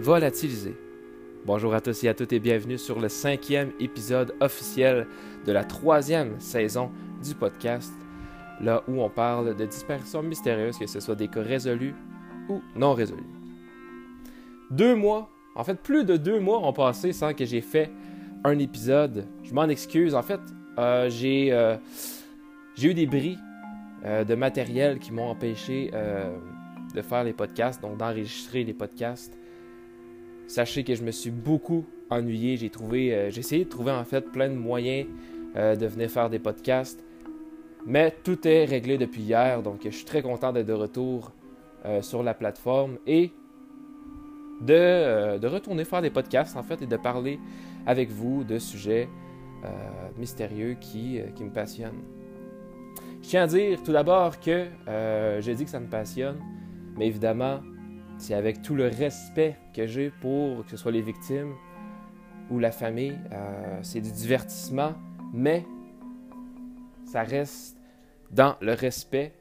volatilisé. Bonjour à tous et à toutes et bienvenue sur le cinquième épisode officiel de la troisième saison du podcast, là où on parle de disparitions mystérieuses, que ce soit des cas résolus ou non résolus. Deux mois, en fait plus de deux mois ont passé sans que j'ai fait un épisode. Je m'en excuse, en fait euh, j'ai euh, j'ai eu des bris euh, de matériel qui m'ont empêché de faire les podcasts, donc d'enregistrer les podcasts. Sachez que je me suis beaucoup ennuyé. J'ai trouvé, euh, j'ai essayé de trouver en fait plein de moyens euh, de venir faire des podcasts. Mais tout est réglé depuis hier, donc je suis très content d'être de retour euh, sur la plateforme et de, retourner faire des podcasts en fait et de parler avec vous de sujets mystérieux qui, qui, me passionnent. Je tiens à dire tout d'abord que j'ai dit que ça me passionne, mais évidemment, c'est avec tout le respect que j'ai pour que ce soit les victimes ou la famille. Euh, c'est du divertissement, mais ça reste dans le respect.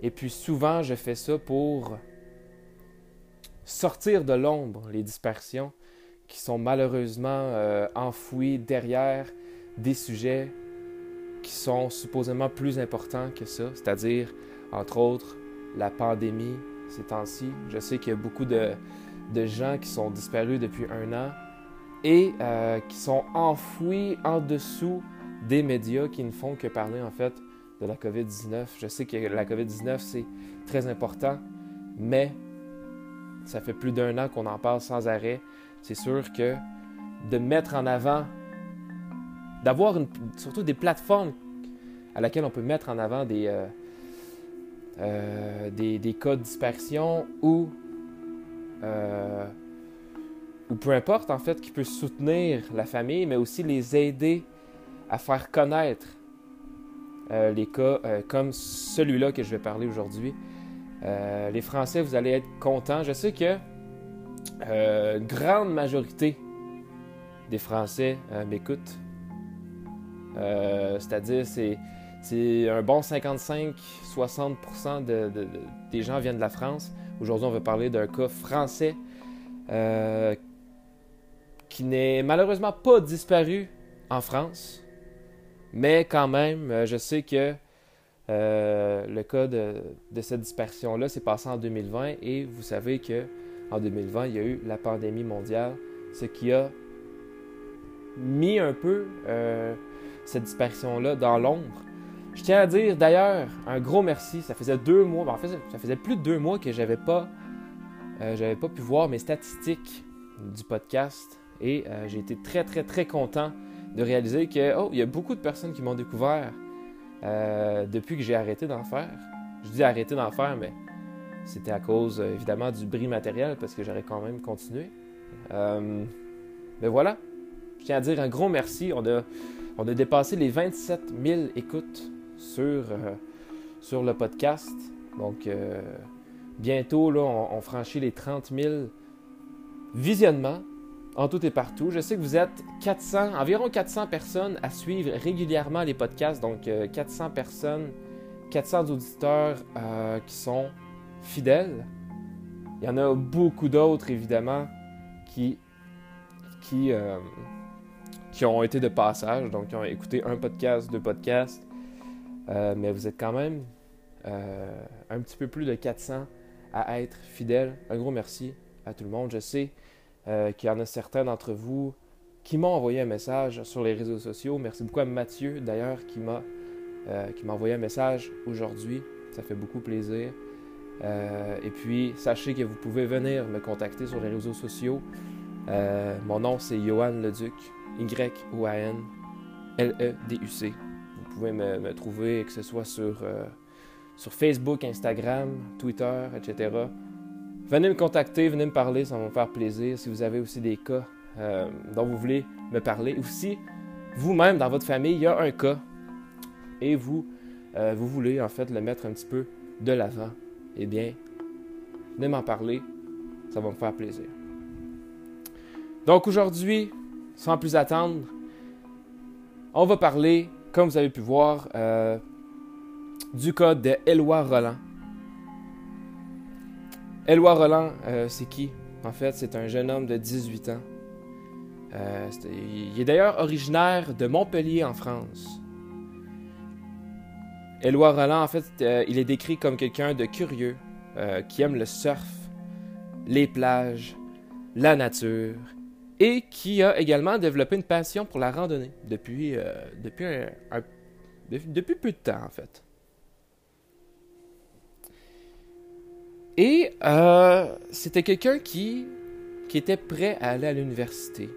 Et puis souvent, je fais ça pour sortir de l'ombre les dispersions qui sont malheureusement euh, enfouies derrière des sujets qui sont supposément plus importants que ça, c'est-à-dire, entre autres, la pandémie, ces temps-ci. Je sais qu'il y a beaucoup de, gens qui sont disparus depuis un an et euh, qui sont enfouis en dessous des médias qui ne font que parler en fait de la COVID-19. Je sais que la COVID-19 c'est très important, mais ça fait plus d'un an qu'on en parle sans arrêt. C'est sûr que de mettre en avant, d'avoir surtout des plateformes à laquelle on peut mettre en avant des, euh, euh, des, cas de dispersion ou, euh, ou peu importe en fait, qui peut soutenir la famille, mais aussi les aider à faire connaître euh, les cas comme celui-là que je vais parler aujourd'hui. les Français, vous allez être contents. Je sais que une grande majorité des Français m'écoutent. C'est-à-dire, c'est c'est un bon 55-60% des gens viennent de la France. Aujourd'hui, on va parler d'un cas français euh, qui n'est malheureusement pas disparu en France. Mais quand même, euh, je sais que euh, le cas de, cette dispersion-là s'est passé en 2020 et vous savez que en 2020, il y a eu la pandémie mondiale, ce qui a mis un peu cette dispersion-là dans l'ombre. Je tiens à dire d'ailleurs un gros merci. Ça faisait deux mois, ben, en fait, ça faisait plus de deux mois que j'avais pas, euh, j'avais pas pu voir mes statistiques du podcast et euh, j'ai été très très très content de réaliser que oh, il y a beaucoup de personnes qui m'ont découvert euh, depuis que j'ai arrêté d'en faire. Je dis arrêté d'en faire, mais c'était à cause évidemment du bris matériel parce que j'aurais quand même continué. mais voilà, je tiens à dire un gros merci. On a, on a dépassé les 27 000 écoutes sur, euh, sur le podcast. Donc, euh, bientôt, là, on, franchit les 30 000 visionnements en tout et partout. Je sais que vous êtes 400, environ 400 personnes à suivre régulièrement les podcasts. Donc, 400 euh, personnes, 400 auditeurs qui sont fidèles. Il y en a beaucoup d'autres, évidemment, qui, qui, qui ont été de passage, donc qui ont écouté un podcast, deux podcasts, euh, mais vous êtes quand même euh, un petit peu plus de 400 à être fidèles. Un gros merci à tout le monde. Je sais euh, qu'il y en a certains d'entre vous qui m'ont envoyé un message sur les réseaux sociaux. Merci beaucoup à Mathieu d'ailleurs qui m'a envoyé un message aujourd'hui. Ça fait beaucoup plaisir. et puis, sachez que vous pouvez venir me contacter sur les réseaux sociaux. mon nom, c'est Johan Leduc, Y-O-A-N L-E-D-U-C pouvez me, trouver, que ce soit sur, euh, sur Facebook, Instagram, Twitter, etc. Venez me contacter, venez me parler, ça va me faire plaisir. Si vous avez aussi des cas euh, dont vous voulez me parler, ou si vous-même, dans votre famille, il y a un cas et vous, euh, vous voulez en fait le mettre un petit peu de l'avant, eh bien, venez m'en parler, ça va me faire plaisir. Donc aujourd'hui, sans plus attendre, on va parler comme vous avez pu voir, euh, du cas de Éloi Roland. Éloi Roland, euh, c'est qui? En fait, c'est un jeune homme de 18 ans. Euh, il est d'ailleurs originaire de Montpellier en France. Éloi Roland, en fait, il est décrit comme quelqu'un de curieux, qui aime le surf, les plages, la nature, et qui a également développé une passion pour la randonnée depuis, depuis, depuis peu de temps, en fait. Et euh, c'était quelqu'un qui, qui était prêt à aller à l'université.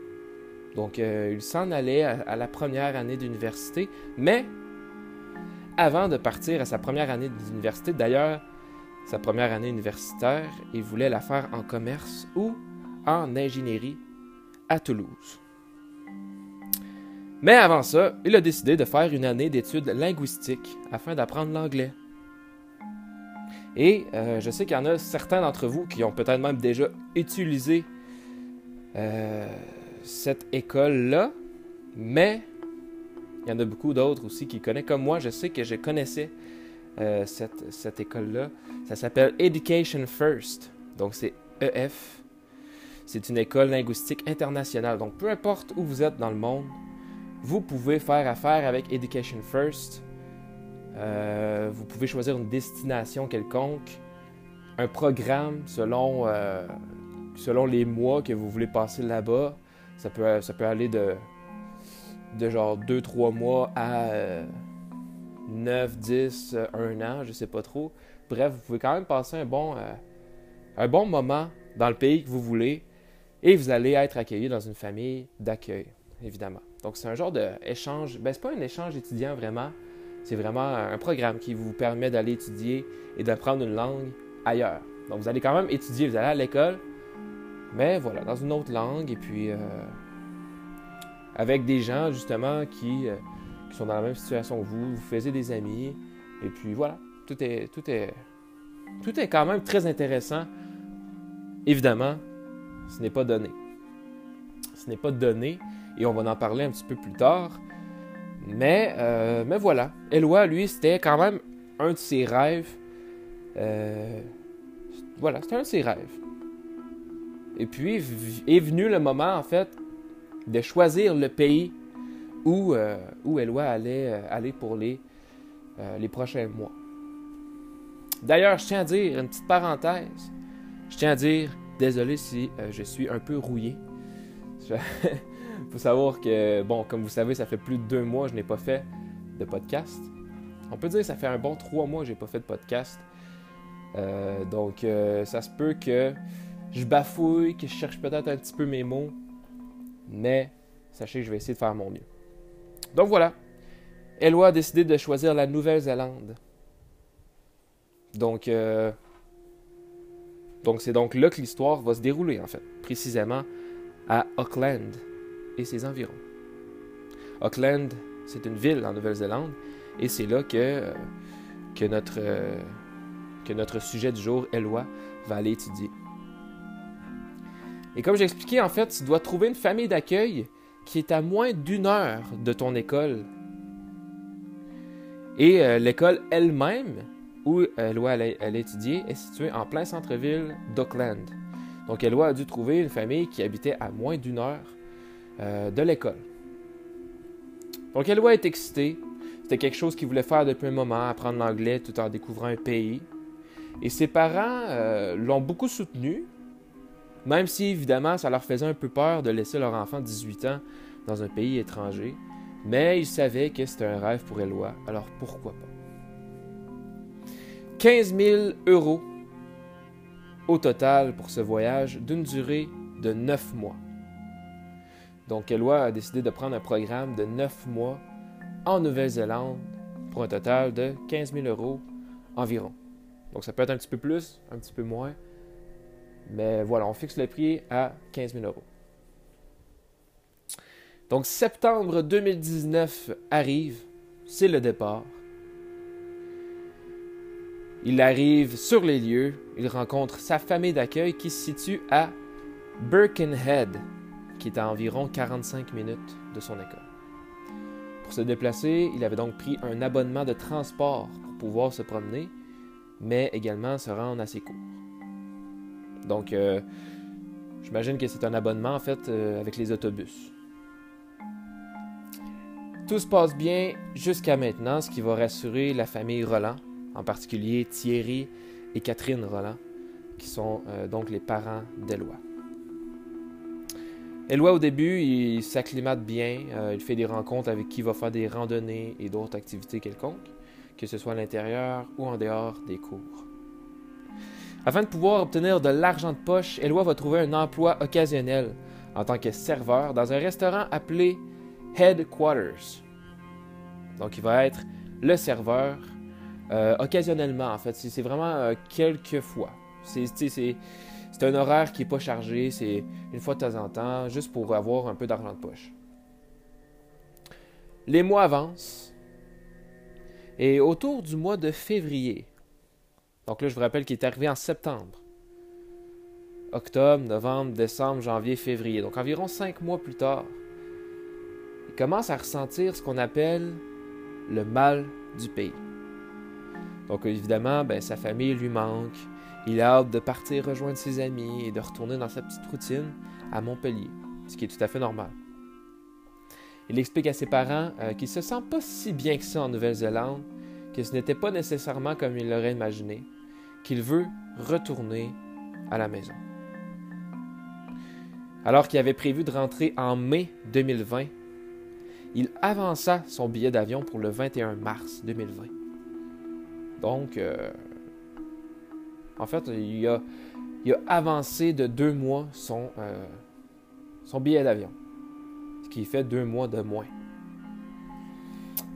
Donc, euh, il s'en allait à, la première année d'université, mais avant de partir à sa première année d'université, d'ailleurs, sa première année universitaire, il voulait la faire en commerce ou en ingénierie Toulouse. Mais avant ça, il a décidé de faire une année d'études linguistiques afin d'apprendre l'anglais. Et euh, je sais qu'il y en a certains d'entre vous qui ont peut-être même déjà utilisé euh, cette école-là, mais il y en a beaucoup d'autres aussi qui connaissent. Comme moi, je sais que je connaissais euh, cette école-là. Ça s'appelle Education First. Donc c'est EF. C'est une école linguistique internationale. Donc peu importe où vous êtes dans le monde, vous pouvez faire affaire avec Education First euh, vous pouvez choisir une destination quelconque, un programme selon, euh, selon les mois que vous voulez passer là-bas. Ça peut, ça peut aller de, de genre 2-3 mois à 9, 10, 1 an, je sais pas trop. Bref, vous pouvez quand même passer un bon, euh, un bon moment dans le pays que vous voulez et vous allez être accueilli dans une famille d'accueil, évidemment. Donc c'est un genre d'échange, ben c'est pas un échange étudiant vraiment, c'est vraiment un programme qui vous permet d'aller étudier et d'apprendre une langue ailleurs. Donc vous allez quand même étudier, vous allez à l'école, mais voilà, dans une autre langue, et puis euh, avec des gens justement qui, euh, qui, sont dans la même situation que vous, vous faisiez des amis, et puis voilà, tout est, tout est, tout est quand même très intéressant. Évidemment, ce n'est pas donné. Ce n'est pas donné, et on va en parler un petit peu plus tard. Mais, euh, mais voilà. Eloi, lui, c'était quand même un de ses rêves. Euh, voilà, c'était un de ses rêves. Et puis est venu le moment, en fait, de choisir le pays où, euh, où Eloi allait aller pour les, les prochains mois. D'ailleurs, je tiens à dire, une petite parenthèse, je tiens à dire, désolé si je suis un peu rouillé. Il faut savoir que, bon, comme vous savez, ça fait plus de deux mois que je n'ai pas fait de podcast. On peut dire que ça fait un bon trois mois que je n'ai pas fait de podcast. Euh, donc, euh, ça se peut que je bafouille, que je cherche peut-être un petit peu mes mots. Mais sachez que je vais essayer de faire mon mieux. Donc voilà. Eloi a décidé de choisir la Nouvelle-Zélande. Donc, euh, donc c'est donc là que l'histoire va se dérouler, en fait. Précisément à Auckland et ses environs. Auckland, c'est une ville en Nouvelle-Zélande et c'est là que, euh, notre, euh, que notre sujet du jour, Eloi, va aller étudier. Et comme j'ai expliqué, en fait, tu dois trouver une famille d'accueil qui est à moins d'une heure de ton école. Et euh, l'école elle-même, où Eloi allait, étudier, est située en plein centre-ville d'Auckland. Donc Eloi a dû trouver une famille qui habitait à moins d'une heure euh, de l'école. Donc Eloi est excité. C'était quelque chose qu'il voulait faire depuis un moment, apprendre l'anglais tout en découvrant un pays. Et ses parents euh, l'ont beaucoup soutenu, même si évidemment ça leur faisait un peu peur de laisser leur enfant de 18 ans dans un pays étranger. Mais ils savaient que c'était un rêve pour Eloi, alors pourquoi pas? 15 000 euros au total pour ce voyage d'une durée de 9 mois. Donc, Eloi a décidé de prendre un programme de 9 mois en Nouvelle-Zélande pour un total de 15 000 euros environ. Donc, ça peut être un petit peu plus, un petit peu moins. Mais voilà, on fixe le prix à 15 000 euros. Donc, septembre 2019 arrive, c'est le départ. Il arrive sur les lieux, il rencontre sa famille d'accueil qui se situe à Birkenhead, qui est à environ 45 minutes de son école. Pour se déplacer, il avait donc pris un abonnement de transport pour pouvoir se promener, mais également se rendre à ses cours. Donc, euh, J'imagine que c'est un abonnement en fait euh, avec les autobus. Tout se passe bien jusqu'à maintenant, ce qui va rassurer la famille Roland, en particulier Thierry et Catherine Roland, qui sont euh, donc les parents d'Éloi. Éloi, au début, il s'acclimate bien, euh, il fait des rencontres avec qui va faire des randonnées et d'autres activités quelconques, que ce soit à l'intérieur ou en dehors des cours. Afin de pouvoir obtenir de l'argent de poche, Éloi va trouver un emploi occasionnel en tant que serveur dans un restaurant appelé Headquarters. Donc, il va être le serveur euh, occasionnellement, en fait. C'est vraiment euh, quelques fois. C'est un horaire qui n'est pas chargé, c'est une fois de temps en temps, juste pour avoir un peu d'argent de poche. Les mois avancent. Et autour du mois de février, donc là, je vous rappelle qu'il est arrivé en septembre. Octobre, novembre, décembre, janvier, février. Donc environ cinq mois plus tard, il commence à ressentir ce qu'on appelle le mal du pays. Donc évidemment, ben, sa famille lui manque. Il a hâte de partir rejoindre ses amis et de retourner dans sa petite routine à Montpellier, ce qui est tout à fait normal. Il explique à ses parents euh, qu'il se sent pas si bien que ça en Nouvelle-Zélande, que ce n'était pas nécessairement comme il l'aurait imaginé, qu'il veut retourner à la maison. Alors qu'il avait prévu de rentrer en mai 2020, il avança son billet d'avion pour le 21 mars 2020. Donc, euh, en fait, il a, avancé de deux mois son, euh, son billet d'avion, ce qui fait deux mois de moins.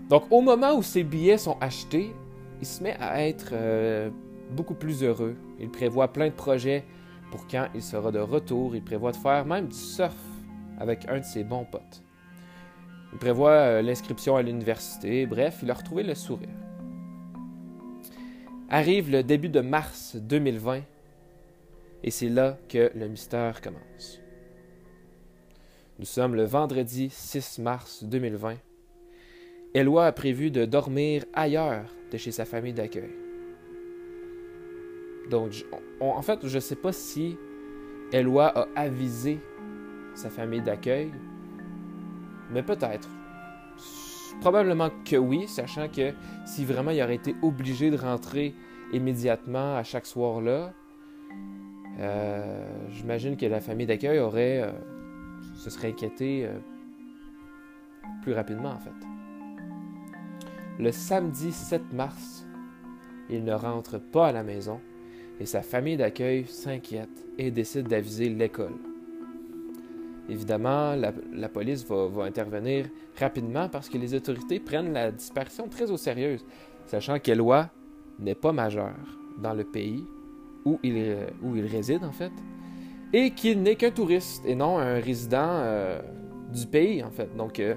Donc, au moment où ses billets sont achetés, il se met à être euh, beaucoup plus heureux. Il prévoit plein de projets pour quand il sera de retour. Il prévoit de faire même du surf avec un de ses bons potes. Il prévoit l'inscription à l'université. Bref, il a retrouvé le sourire. Arrive le début de mars 2020 et c'est là que le mystère commence. Nous sommes le vendredi 6 mars 2020. Eloi a prévu de dormir ailleurs de chez sa famille d'accueil. Donc, en fait, je ne sais pas si Eloi a avisé sa famille d'accueil, mais peut-être. Probablement que oui, sachant que si vraiment il aurait été obligé de rentrer immédiatement à chaque soir-là, euh, j'imagine que la famille d'accueil aurait euh, se serait inquiétée euh, plus rapidement en fait. Le samedi 7 mars, il ne rentre pas à la maison et sa famille d'accueil s'inquiète et décide d'aviser l'école. Évidemment, la, police va, intervenir rapidement parce que les autorités prennent la disparition très au sérieux, sachant qu'Eloi n'est pas majeur dans le pays où il, où il réside en fait, et qu'il n'est qu'un touriste et non un résident euh, du pays en fait. Donc euh,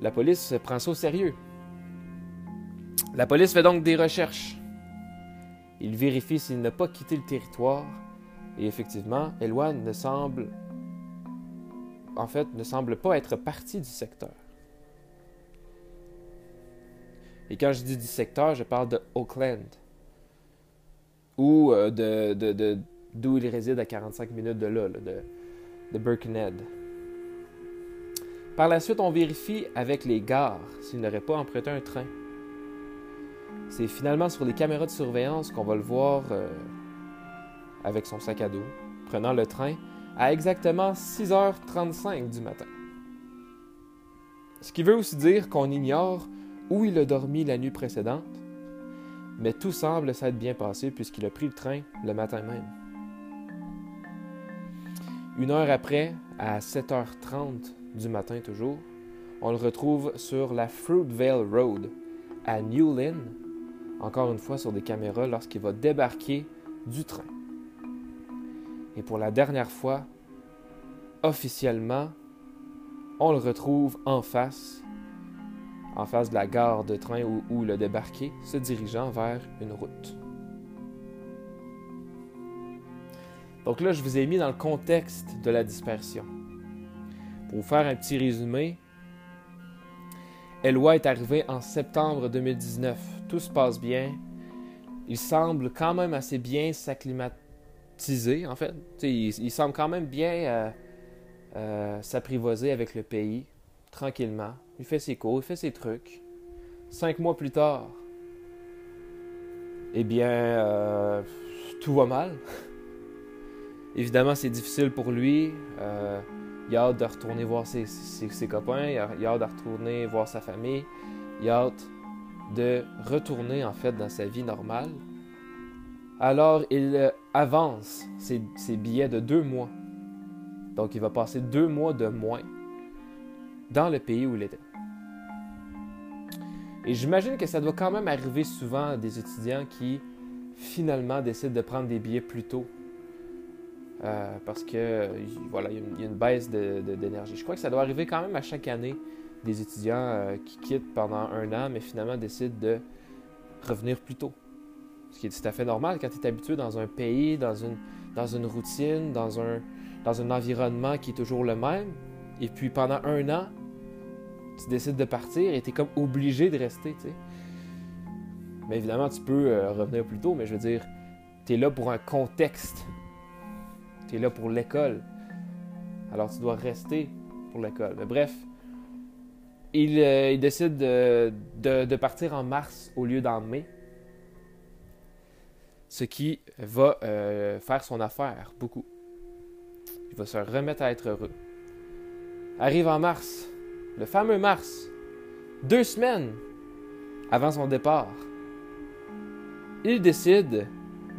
la police prend ça au sérieux. La police fait donc des recherches il vérifie s'il n'a pas quitté le territoire et effectivement, Eloi ne semble en fait ne semble pas être parti du secteur. Et quand je dis du secteur, je parle de Oakland ou euh, de, d'où il réside à 45 minutes de là, de, de Birkenhead. Par la suite, on vérifie avec les gares s'il n'aurait pas emprunté un train. C'est finalement sur les caméras de surveillance qu'on va le voir euh, avec son sac à dos, prenant le train à exactement 6h35 du matin. Ce qui veut aussi dire qu'on ignore où il a dormi la nuit précédente, mais tout semble s'être bien passé puisqu'il a pris le train le matin même. Une heure après, à 7h30 du matin toujours, on le retrouve sur la Fruitvale Road à New Lynn, encore une fois sur des caméras lorsqu'il va débarquer du train. Et pour la dernière fois, officiellement, on le retrouve en face, en face de la gare de train où, où il a débarqué, se dirigeant vers une route. Donc là, je vous ai mis dans le contexte de la dispersion. Pour vous faire un petit résumé, Eloi est arrivé en septembre 2019. Tout se passe bien. Il semble quand même assez bien s'acclimater. Teaser, en fait. Il, il, semble quand même bien s'apprivoiser avec le pays, tranquillement. Il fait ses cours, il fait ses trucs. Cinq mois plus tard, eh bien, tout va mal. Évidemment, c'est difficile pour lui. Euh, il a hâte de retourner voir ses, copains, il a, hâte de retourner voir sa famille, il a hâte de retourner en fait dans sa vie normale. Alors, il euh, avance ses, billets de deux mois. Donc, il va passer deux mois de moins dans le pays où il était. Et j'imagine que ça doit quand même arriver souvent à des étudiants qui finalement décident de prendre des billets plus tôt euh, parce que voilà, il y, a une baisse d'énergie. Je crois que ça doit arriver quand même à chaque année des étudiants euh, qui quittent pendant un an, mais finalement décident de revenir plus tôt. Ce qui est tout à fait normal quand tu es habitué dans un pays, dans une, dans une routine, dans un, dans un environnement qui est toujours le même. Et puis pendant un an, tu décides de partir et tu es comme obligé de rester. Mais évidemment, tu peux euh, revenir plus tôt, mais je veux dire, tu es là pour un contexte tu es là pour l'école. Alors tu dois rester pour l'école. Mais bref, il, euh, décide de, partir en mars au lieu d'en mai. Ce qui va euh, faire son affaire beaucoup. Il va se remettre à être heureux. Arrive en mars, le fameux mars, deux semaines avant son départ. Il décide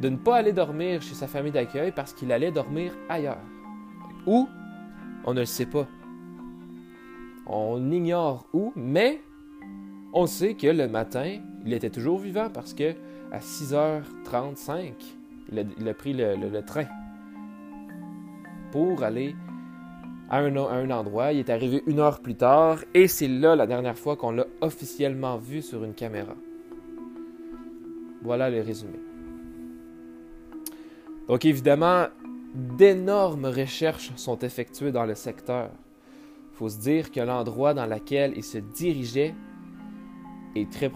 de ne pas aller dormir chez sa famille d'accueil parce qu'il allait dormir ailleurs. Où On ne le sait pas. On ignore où, mais on sait que le matin, il était toujours vivant parce que à 6h35, il a, pris le, train pour aller à un, à un, endroit. Il est arrivé une heure plus tard et c'est là la dernière fois qu'on l'a officiellement vu sur une caméra. Voilà le résumé. Donc évidemment, d'énormes recherches sont effectuées dans le secteur. Il faut se dire que l'endroit dans lequel il se dirigeait est très,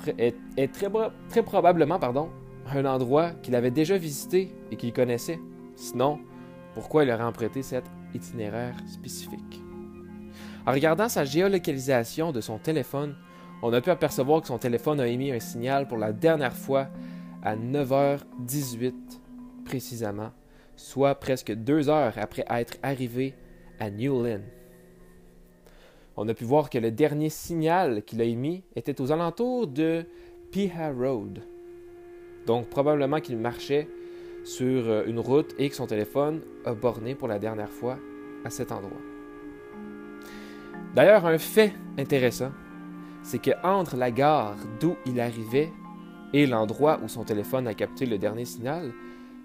probablement pardon, un endroit qu'il avait déjà visité et qu'il connaissait. Sinon, pourquoi il aurait emprunté cet itinéraire spécifique? En regardant sa géolocalisation de son téléphone, on a pu apercevoir que son téléphone a émis un signal pour la dernière fois à 9h18 précisément, soit presque deux heures après être arrivé à Newlyn. On a pu voir que le dernier signal qu'il a émis était aux alentours de Piha Road. Donc probablement qu'il marchait sur euh, une route et que son téléphone a borné pour la dernière fois à cet endroit. D'ailleurs, un fait intéressant, c'est que entre la gare d'où il arrivait et l'endroit où son téléphone a capté le dernier signal,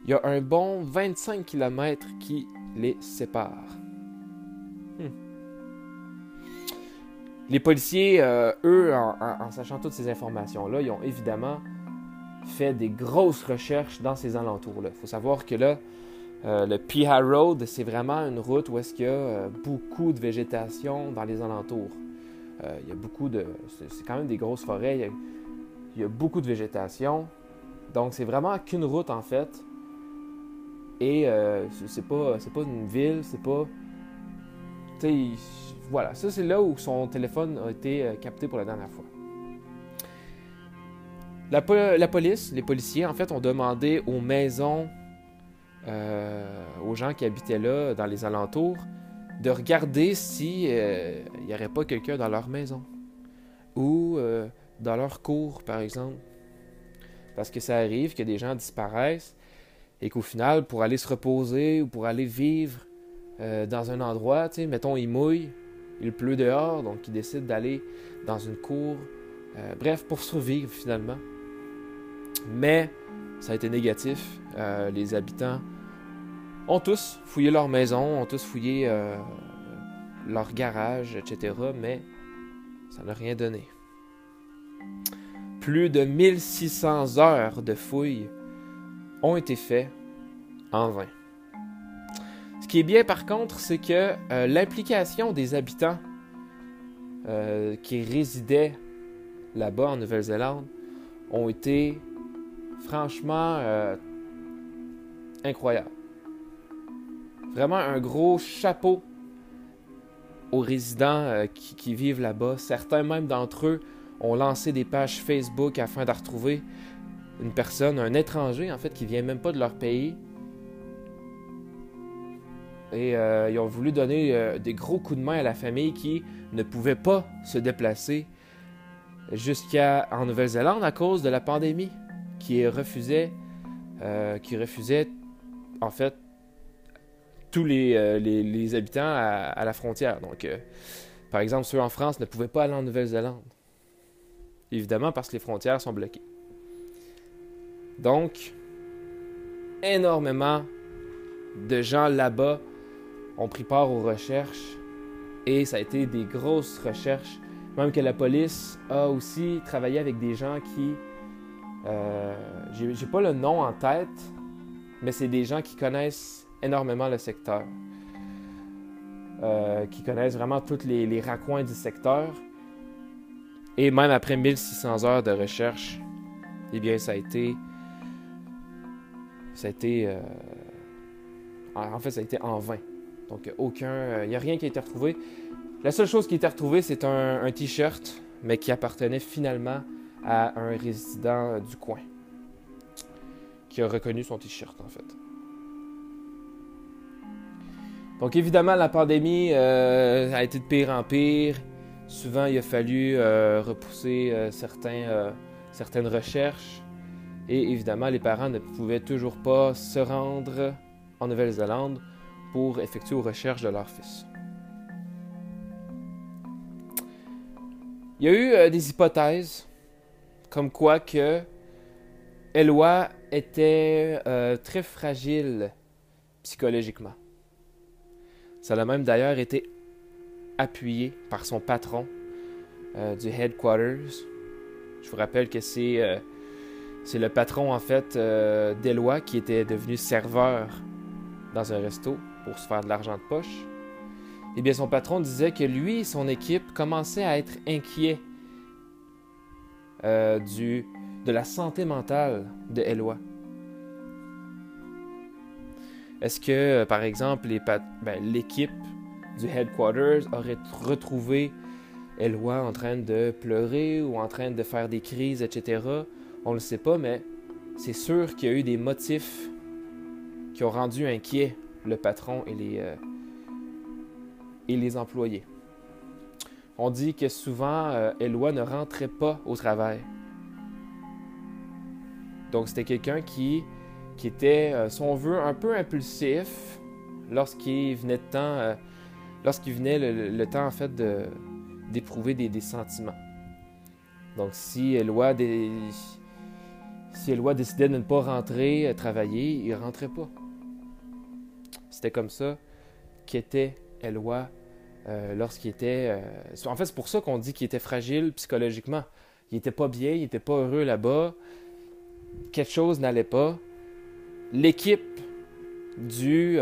il y a un bon 25 km qui les séparent. Les policiers, euh, eux, en, sachant toutes ces informations-là, ils ont évidemment fait des grosses recherches dans ces alentours-là. Il faut savoir que là, euh, le Piha Road, c'est vraiment une route où est-ce qu'il y a euh, beaucoup de végétation dans les alentours. il y a beaucoup de... C'est quand même des grosses forêts. Il y a, beaucoup de végétation. Donc, c'est vraiment qu'une route, en fait. Et c'est pas, pas une ville, c'est pas. Tu voilà, ça c'est là où son téléphone a été euh, capté pour la dernière fois. La, police, les policiers, en fait, ont demandé aux maisons, euh, aux gens qui habitaient là, dans les alentours, de regarder s'il n'y aurait pas quelqu'un dans leur maison ou dans leur cour, par exemple. Parce que ça arrive que des gens disparaissent et qu'au final, pour aller se reposer ou pour aller vivre euh, dans un endroit, mettons, il mouille, il pleut dehors, donc il décide d'aller dans une cour, euh, bref, pour survivre finalement. Mais ça a été négatif. Euh, les habitants ont tous fouillé leur maison, ont tous fouillé leur garage, etc., mais ça n'a rien donné. Plus de 1600 heures de fouilles ont été faits en vain. Ce qui est bien par contre, c'est que euh, l'implication des habitants euh, qui résidaient là-bas en Nouvelle-Zélande ont été franchement euh, incroyables. Vraiment un gros chapeau aux résidents qui, qui, vivent là-bas. Certains même d'entre eux ont lancé des pages Facebook afin de retrouver une personne, un étranger en fait, qui vient même pas de leur pays. Et euh, ils ont voulu donner euh, des gros coups de main à la famille qui ne pouvait pas se déplacer jusqu'à en Nouvelle-Zélande à cause de la pandémie, qui refusait, euh, qui refusait en fait tous les, les, habitants à, la frontière. Donc, par exemple, ceux en France ne pouvaient pas aller en Nouvelle-Zélande. Évidemment parce que les frontières sont bloquées. Donc, énormément de gens là-bas ont pris part aux recherches et ça a été des grosses recherches. Même que la police a aussi travaillé avec des gens qui. Euh, J'ai pas le nom en tête, mais c'est des gens qui connaissent énormément le secteur. Euh, qui connaissent vraiment tous les, les du secteur. Et même après 1600 heures de recherche, eh bien, ça a été. Ça a été. Euh, en fait, ça a été en vain. Donc, aucun. Il n'y a rien qui a été retrouvé. La seule chose qui a été retrouvée, c'est un, t-shirt, mais qui appartenait finalement à un résident du coin. Qui a reconnu son t-shirt, en fait. Donc, évidemment, la pandémie euh, a été de pire en pire. Souvent, il a fallu euh, repousser euh, euh, certaines recherches. Et évidemment, les parents ne pouvaient toujours pas se rendre en Nouvelle-Zélande pour effectuer aux recherches de leur fils. Il y a eu des hypothèses comme quoi que Eloi était très fragile psychologiquement. Ça a même d'ailleurs été appuyé par son patron euh, du headquarters. Je vous rappelle que c'est euh, le patron en fait euh, d'Eloi qui était devenu serveur dans un resto pour se faire de l'argent de poche. Eh bien, son patron disait que lui et son équipe commençaient à être inquiets du, de la santé mentale de Eloi. Est-ce que, par exemple, ben, l'équipe du headquarters aurait retrouvé Eloi en train de pleurer ou en train de faire des crises, etc. On ne le sait pas, mais c'est sûr qu'il y a eu des motifs qui ont rendu inquiet le patron et les, euh, et les employés. On dit que souvent, euh, Eloi ne rentrait pas au travail. Donc c'était quelqu'un qui, qui était, euh, si on veut, un peu impulsif lorsqu'il venait de temps euh, lorsqu'il le, temps en fait d'éprouver des, sentiments. Donc si Eloi, si Eloi décidait de ne pas rentrer euh, travailler, il rentrait pas. C'était comme ça qu'était Eloi euh, lorsqu'il était. Euh, en fait, c'est pour ça qu'on dit qu'il était fragile psychologiquement. Il était pas bien, il était pas heureux là-bas. Quelque chose n'allait pas. L'équipe du,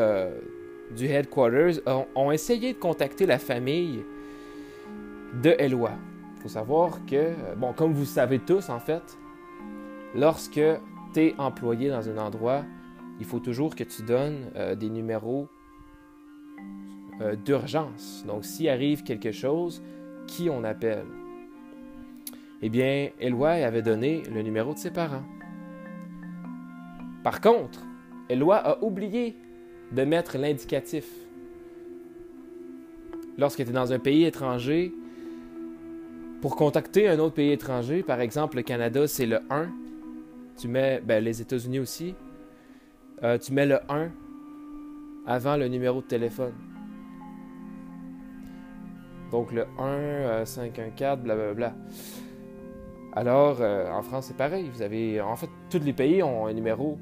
du headquarters ont, essayé de contacter la famille de Eloi. Il faut savoir que, euh, bon, comme vous savez tous en fait, lorsque tu es employé dans un endroit, il faut toujours que tu donnes euh, des numéros euh, d'urgence. Donc, s'il arrive quelque chose, qui on appelle? Eh bien, Eloi avait donné le numéro de ses parents. Par contre, Eloi a oublié de mettre l'indicatif. Lorsque tu es dans un pays étranger, pour contacter un autre pays étranger, par exemple le Canada, c'est le 1. Tu mets, ben, les États-Unis aussi, euh, tu mets le 1 avant le numéro de téléphone. Donc le 1, 514, blablabla. Alors, euh, en France, c'est pareil. Vous avez, en fait, tous les pays ont un numéro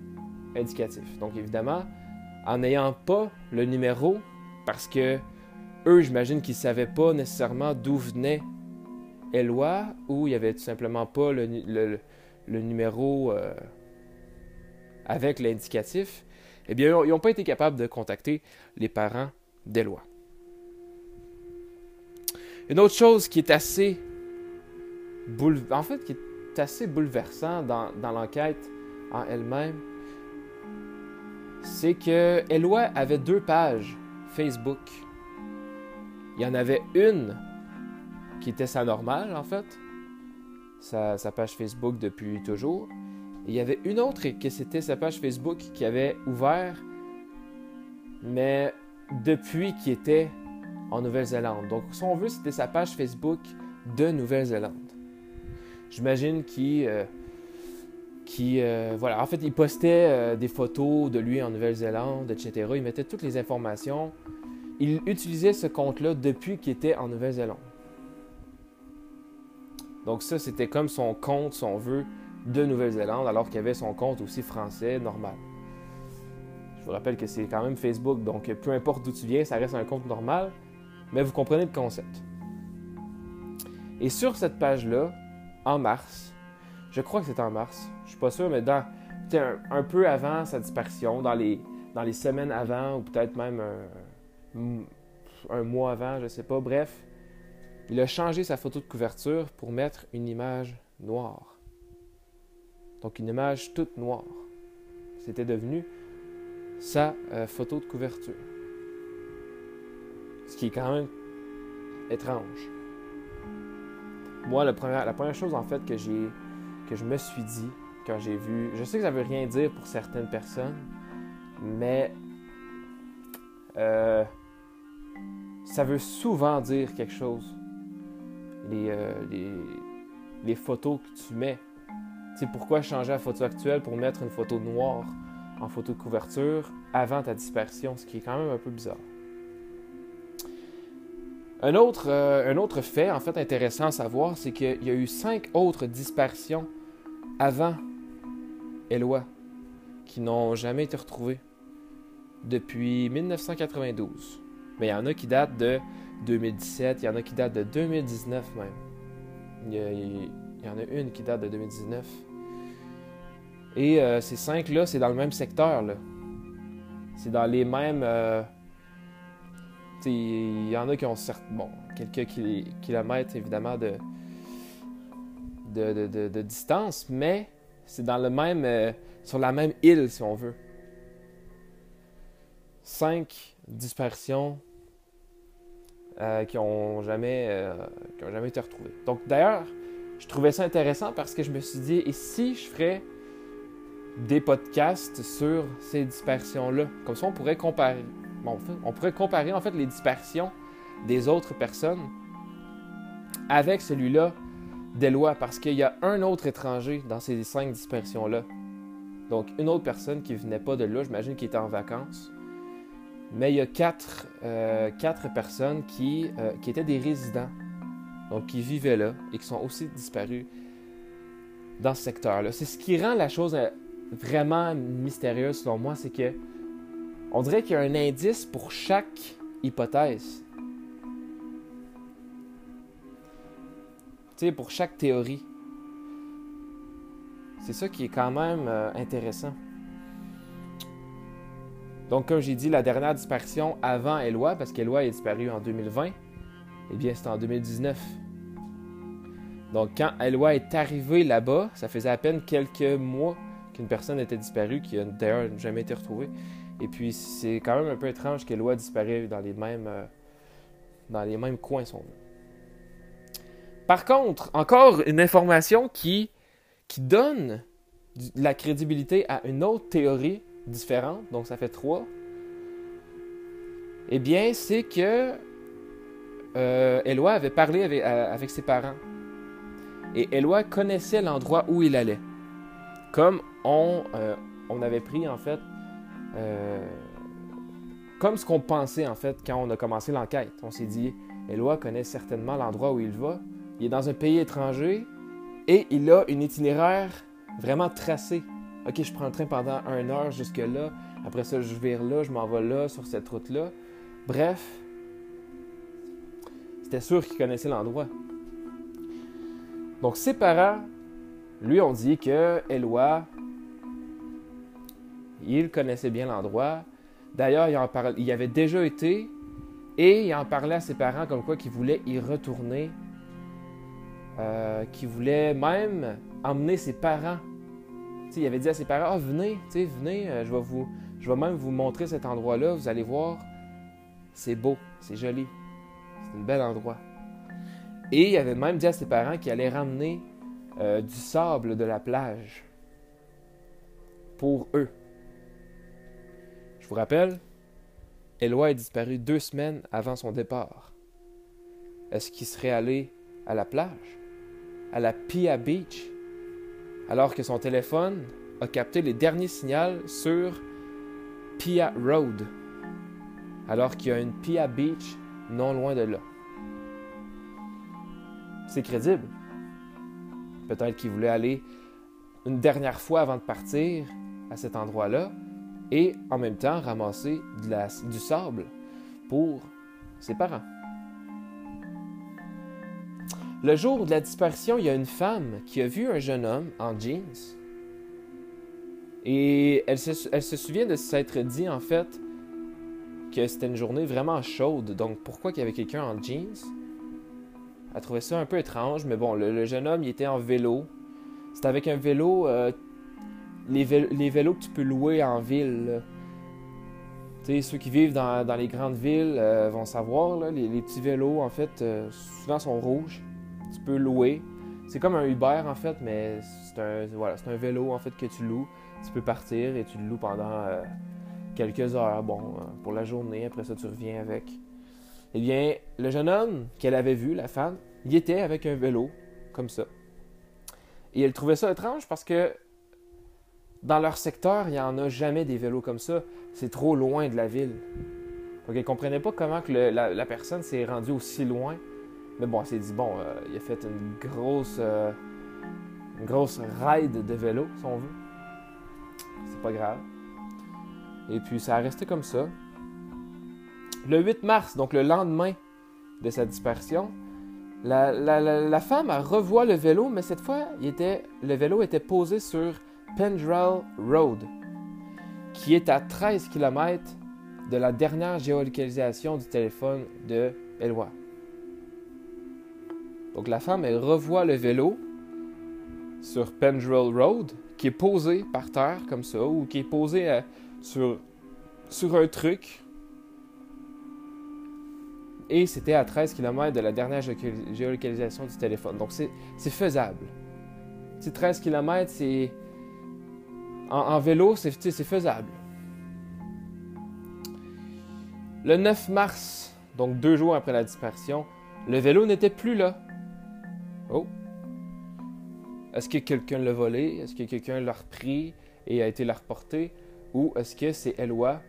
indicatif. Donc, évidemment, en n'ayant pas le numéro, parce que eux, j'imagine qu'ils ne savaient pas nécessairement d'où venait Eloi, ou il n'y avait tout simplement pas le, numéro euh, avec l'indicatif, eh bien, ils n'ont pas été capables de contacter les parents d'Eloi. Une autre chose qui est assez en fait, qui est assez bouleversant dans, l'enquête en elle-même, c'est que Eloi avait deux pages Facebook. Il y en avait une qui était sa normale, en fait, sa page Facebook depuis toujours. Il y avait une autre que c'était sa page Facebook qui avait ouvert, mais depuis qu'il était en Nouvelle-Zélande. Donc, si on veut, c'était sa page Facebook de Nouvelle-Zélande. J'imagine qu'il. Euh, euh, voilà, en il postait euh, des photos de lui en Nouvelle-Zélande, etc. Il mettait toutes les informations. Il utilisait ce compte-là depuis qu'il était en Nouvelle-Zélande. Donc ça, c'était comme son compte, son vœu de Nouvelle-Zélande, alors qu'il avait son compte aussi français normal. Je vous rappelle que c'est quand même Facebook, donc peu importe d'où tu viens, ça reste un compte normal, mais vous comprenez le concept. Et sur cette page-là, en mars, je crois que c'était en mars, je suis pas sûr, mais dans, un, peu avant sa disparition, dans les, dans les semaines avant, ou peut-être même un, un mois avant, je sais pas, bref, il a changé sa photo de couverture pour mettre une image noire. Donc une image toute noire. C'était devenu sa euh, photo de couverture. Ce qui est quand même étrange. Moi, la première, chose en fait que je me suis dit quand j'ai vu, je sais que ça veut rien dire pour certaines personnes, mais euh, ça veut souvent dire quelque chose. Les, euh, photos que tu mets. Sais, pourquoi changer la photo actuelle pour mettre une photo noire en photo de couverture avant ta dispersion, ce qui est quand même un peu bizarre. Un autre, euh, fait, en fait, intéressant à savoir, c'est qu'il y a eu cinq autres disparitions avant Eloi qui n'ont jamais été retrouvées depuis 1992. Mais il y en a qui datent de 2017, il y en a qui datent de 2019 même. Il y, en a une qui date de 2019. Et euh, ces cinq-là, c'est dans le même secteur. C'est dans les mêmes. Euh, il y en a qui ont bon, quelques kilomètres évidemment de, de, distance, mais c'est dans le même. Euh, sur la même île, si on veut. Cinq dispersions qui n'ont jamais, qui ont jamais été retrouvées. Donc d'ailleurs, je trouvais ça intéressant parce que je me suis dit, et si je ferais des podcasts sur ces dispersions-là? Comme ça, on pourrait comparer. Bon, on pourrait comparer en fait les dispersions des autres personnes avec celui-là d'Eloi, parce qu'il y a un autre étranger dans ces cinq dispersions-là. Donc, une autre personne qui venait pas de là, j'imagine qu'il était en vacances. Mais il y a quatre, euh, quatre personnes qui, euh, qui étaient des résidents, donc qui vivaient là et qui sont aussi disparus dans ce secteur-là. C'est ce qui rend la chose euh, vraiment mystérieuse selon moi, c'est que on dirait qu'il y a un indice pour chaque hypothèse. Tu sais, pour chaque théorie. C'est ça qui est quand même euh, intéressant. Donc, comme j'ai dit, la dernière disparition avant Eloi, parce qu'Eloi est disparu en 2020, eh bien, c'était en 2019. Donc, quand Eloi est arrivé là-bas, ça faisait à peine quelques mois qu'une personne était disparue, qui a d'ailleurs jamais été retrouvée. Et puis, c'est quand même un peu étrange qu'Eloi disparaisse dans les mêmes, euh, dans les mêmes coins, Par contre, encore une information qui, qui donne la crédibilité à une autre théorie différente, donc ça fait trois. Eh bien, c'est que euh, Eloi avait parlé avec, euh, ses parents. Et Eloi connaissait l'endroit où il allait. Comme euh, on, avait pris en fait euh, comme ce qu'on pensait en fait quand on a commencé l'enquête. On s'est dit, Eloi connaît certainement l'endroit où il va. Il est dans un pays étranger et il a une itinéraire vraiment tracée. Ok, je prends le train pendant une heure jusque là. Après ça, je vire là, je m'en vais là, sur cette route-là. Bref, c'était sûr qu'il connaissait l'endroit. Donc ses parents, lui, ont dit que Eloi il connaissait bien l'endroit. D'ailleurs, il, en avait déjà été et il en parlait à ses parents comme quoi qu'il voulait y retourner. Euh, qu'il voulait même emmener ses parents. il avait dit à ses parents Ah, venez, venez, euh, je, vais vous, Je vais même vous montrer cet endroit-là. Vous allez voir, c'est beau, c'est joli. C'est un bel endroit. Et il avait même dit à ses parents qu'il allait ramener euh, du sable de la plage pour eux. Je vous rappelle, Eloi est disparu deux semaines avant son départ. Est-ce qu'il serait allé à la plage, à la Pia Beach, alors que son téléphone a capté les derniers signaux sur Pia Road, alors qu'il y a une Pia Beach non loin de là? C'est crédible. Peut-être qu'il voulait aller une dernière fois avant de partir à cet endroit-là et en même temps ramasser du sable pour ses parents. Le jour de la disparition, il y a une femme qui a vu un jeune homme en jeans. Et elle se, elle se souvient de s'être dit, en fait, que c'était une journée vraiment chaude. Donc, pourquoi qu'il y avait quelqu'un en jeans? Elle trouvait ça un peu étrange, mais bon, le, jeune homme, il était en vélo. C'était avec un vélo, euh, les, vélos que tu peux louer en ville. Tu sais, ceux qui vivent dans, les grandes villes euh, vont savoir, les, petits vélos, en fait, euh, souvent sont rouges tu peux louer. C'est comme un Uber en fait, mais c'est un, voilà, un vélo en fait que tu loues. Tu peux partir et tu le loues pendant quelques heures, bon, euh, pour la journée. Après ça, tu reviens avec. Eh bien, le jeune homme qu'elle avait vu, la femme, il était avec un vélo, comme ça. Et elle trouvait ça étrange parce que dans leur secteur, il n'y en a jamais des vélos comme ça. C'est trop loin de la ville. Donc elle ne comprenait pas comment que la, personne s'est rendue aussi loin mais bon, elle s'est dit, bon, euh, il a fait une grosse, euh, une grosse ride de vélo, si on veut. C'est pas grave. Et puis, ça a resté comme ça. Le 8 mars, donc le lendemain de sa disparition, la, la, la, femme revoit le vélo, mais cette fois, le vélo était posé sur Pendrell Road, qui est à 13 km de la dernière géolocalisation du téléphone de Eloi. Donc la femme, elle revoit le vélo sur Pendrell Road, qui est posé par terre comme ça, ou qui est posé euh, sur, sur un truc. Et c'était à 13 km de la dernière géolocalisation du téléphone. Donc c'est faisable. C'est 13 km, c'est. En, vélo, c'est faisable. Le 9 mars, donc deux jours après la disparition, le vélo n'était plus là. Oh! Est-ce que quelqu'un l'a volé? Est-ce que quelqu'un l'a repris et a été la reporter? Ou est-ce que c'est Eloi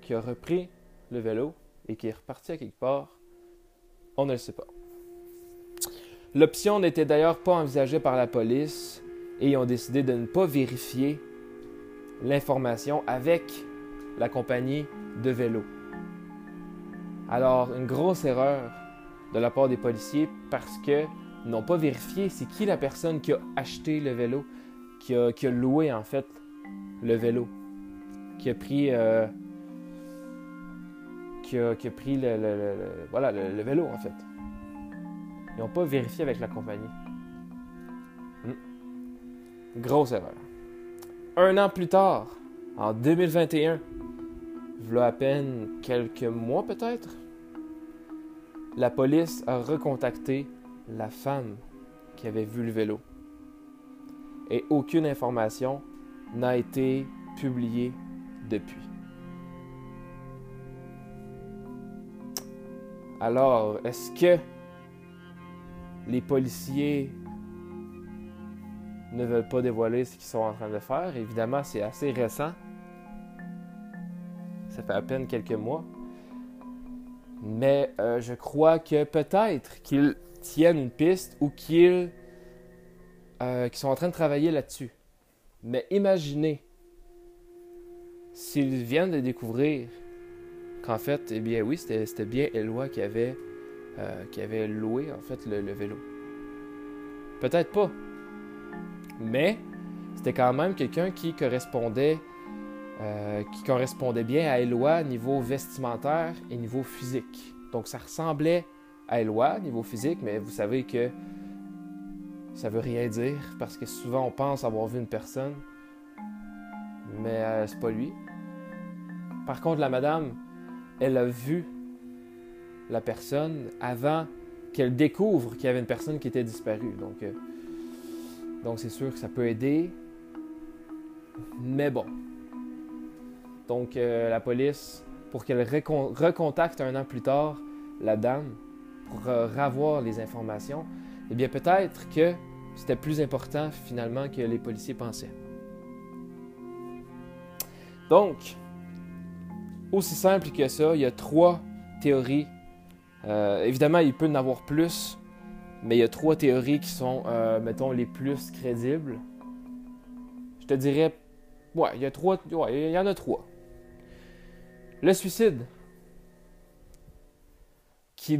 qui a repris le vélo et qui est reparti à quelque part? On ne le sait pas. L'option n'était d'ailleurs pas envisagée par la police et ils ont décidé de ne pas vérifier l'information avec la compagnie de vélo. Alors, une grosse erreur de la part des policiers parce que n'ont pas vérifié c'est qui la personne qui a acheté le vélo, qui a, qui a loué en fait le vélo, qui a pris, euh, qui, a, qui a pris le, voilà, le, vélo en fait. Ils n'ont pas vérifié avec la compagnie. Hmm. Grosse erreur. Un an plus tard, en 2021, voilà à peine quelques mois peut-être, la police a recontacté la femme qui avait vu le vélo. Et aucune information n'a été publiée depuis. Alors, est-ce que les policiers ne veulent pas dévoiler ce qu'ils sont en train de faire? Évidemment, c'est assez récent. Ça fait à peine quelques mois. Mais euh, je crois que peut-être qu'ils tiennent une piste ou qu'ils euh, sont en train de travailler là-dessus. Mais imaginez s'ils viennent de découvrir qu'en fait, eh bien oui, c'était bien Eloi qui avait, euh, qui avait loué en fait le, vélo. Peut-être pas. Mais c'était quand même quelqu'un qui correspondait euh, qui correspondait bien à Eloi niveau vestimentaire et niveau physique. Donc ça ressemblait à Eloi, niveau physique, mais vous savez que ça veut rien dire parce que souvent on pense avoir vu une personne, mais euh, c'est pas lui. Par contre, la madame, elle a vu la personne avant qu'elle découvre qu'il y avait une personne qui était disparue. Donc, euh, donc c'est sûr que ça peut aider. Mais bon. Donc euh, la police, pour qu'elle recontacte un an plus tard la dame pour euh, revoir les informations, eh bien peut-être que c'était plus important finalement que les policiers pensaient. Donc, aussi simple que ça, il y a trois théories. Euh, évidemment, il peut en avoir plus, mais il y a trois théories qui sont, euh, mettons, les plus crédibles. Je te dirais, ouais, il y a trois, il y en a trois. Le suicide, qui,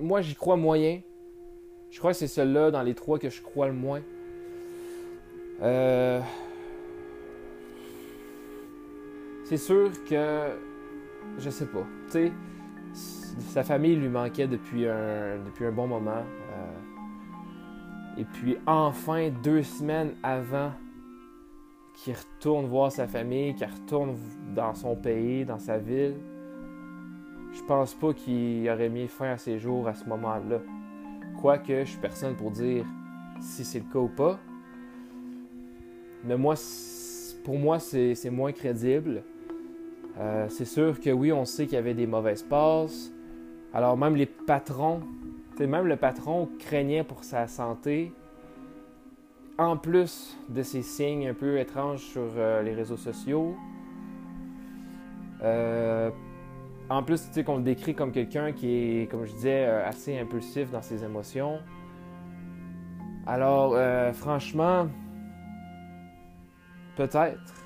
moi, j'y crois moyen. Je crois que c'est celui-là dans les trois que je crois le moins. Euh, c'est sûr que. Je sais pas. Tu sais, sa famille lui manquait depuis un, depuis un bon moment. Euh, et puis, enfin, deux semaines avant qu'il retourne voir sa famille, qu'il retourne dans son pays, dans sa ville, je pense pas qu'il aurait mis fin à ses jours à ce moment-là. Quoique, je suis personne pour dire si c'est le cas ou pas. Mais moi, pour moi, c'est moins crédible. Euh, c'est sûr que oui, on sait qu'il y avait des mauvaises passes. Alors même les patrons, même le patron craignait pour sa santé. En plus de ces signes un peu étranges sur euh, les réseaux sociaux. Euh, en plus, tu sais qu'on le décrit comme quelqu'un qui est, comme je disais, assez impulsif dans ses émotions. Alors, franchement, peut-être.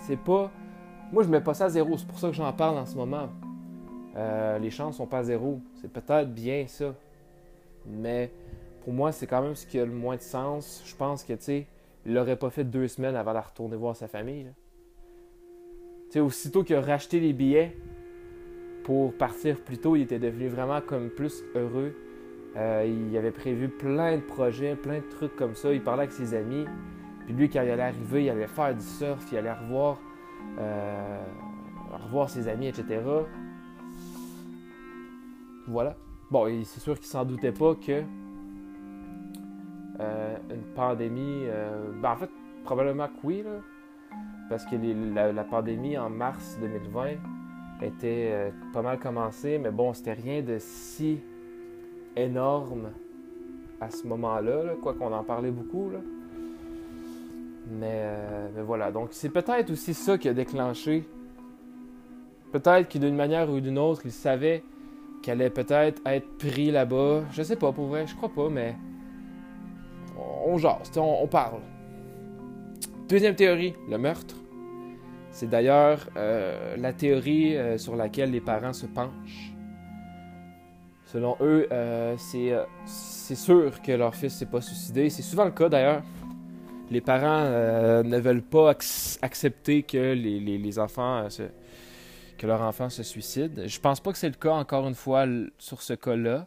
C'est pas moi, je mets pas ça à zéro. C'est pour ça que j'en parle en ce moment. Euh, les chances sont pas à zéro. C'est peut-être bien ça. Mais pour moi, c'est quand même ce qui a le moins de sens. Je pense que, tu sais, il l'aurait pas fait deux semaines avant de retourner voir sa famille. Tu sais, aussitôt qu'il a racheté les billets pour partir plus tôt, il était devenu vraiment comme plus heureux. Euh, il avait prévu plein de projets, plein de trucs comme ça. Il parlait avec ses amis. Puis lui, quand il allait arriver, il allait faire du surf, il allait revoir euh, revoir ses amis, etc. Voilà. Bon, c'est sûr qu'il s'en doutait pas que euh, une pandémie. Euh, ben, en fait, probablement que oui, parce que la, pandémie en mars 2020 était pas mal commencée, mais bon, c'était rien de si énorme à ce moment-là, quoi qu'on en parlait beaucoup. Là. Euh, mais, voilà, donc c'est peut-être aussi ça qui a déclenché. Peut-être que d'une manière ou d'une autre, il savait qu'elle allait peut-être être pris là-bas. Je sais pas, pour vrai, je crois pas, mais on, jase, on, parle. Deuxième théorie, le meurtre. C'est d'ailleurs euh, la théorie euh, sur laquelle les parents se penchent. Selon eux, c'est sûr que leur fils s'est pas suicidé. C'est souvent le cas d'ailleurs les parents euh, ne veulent pas accepter que les, enfants euh, que leur enfant se suicide. Je pense pas que c'est le cas encore une fois sur ce cas-là.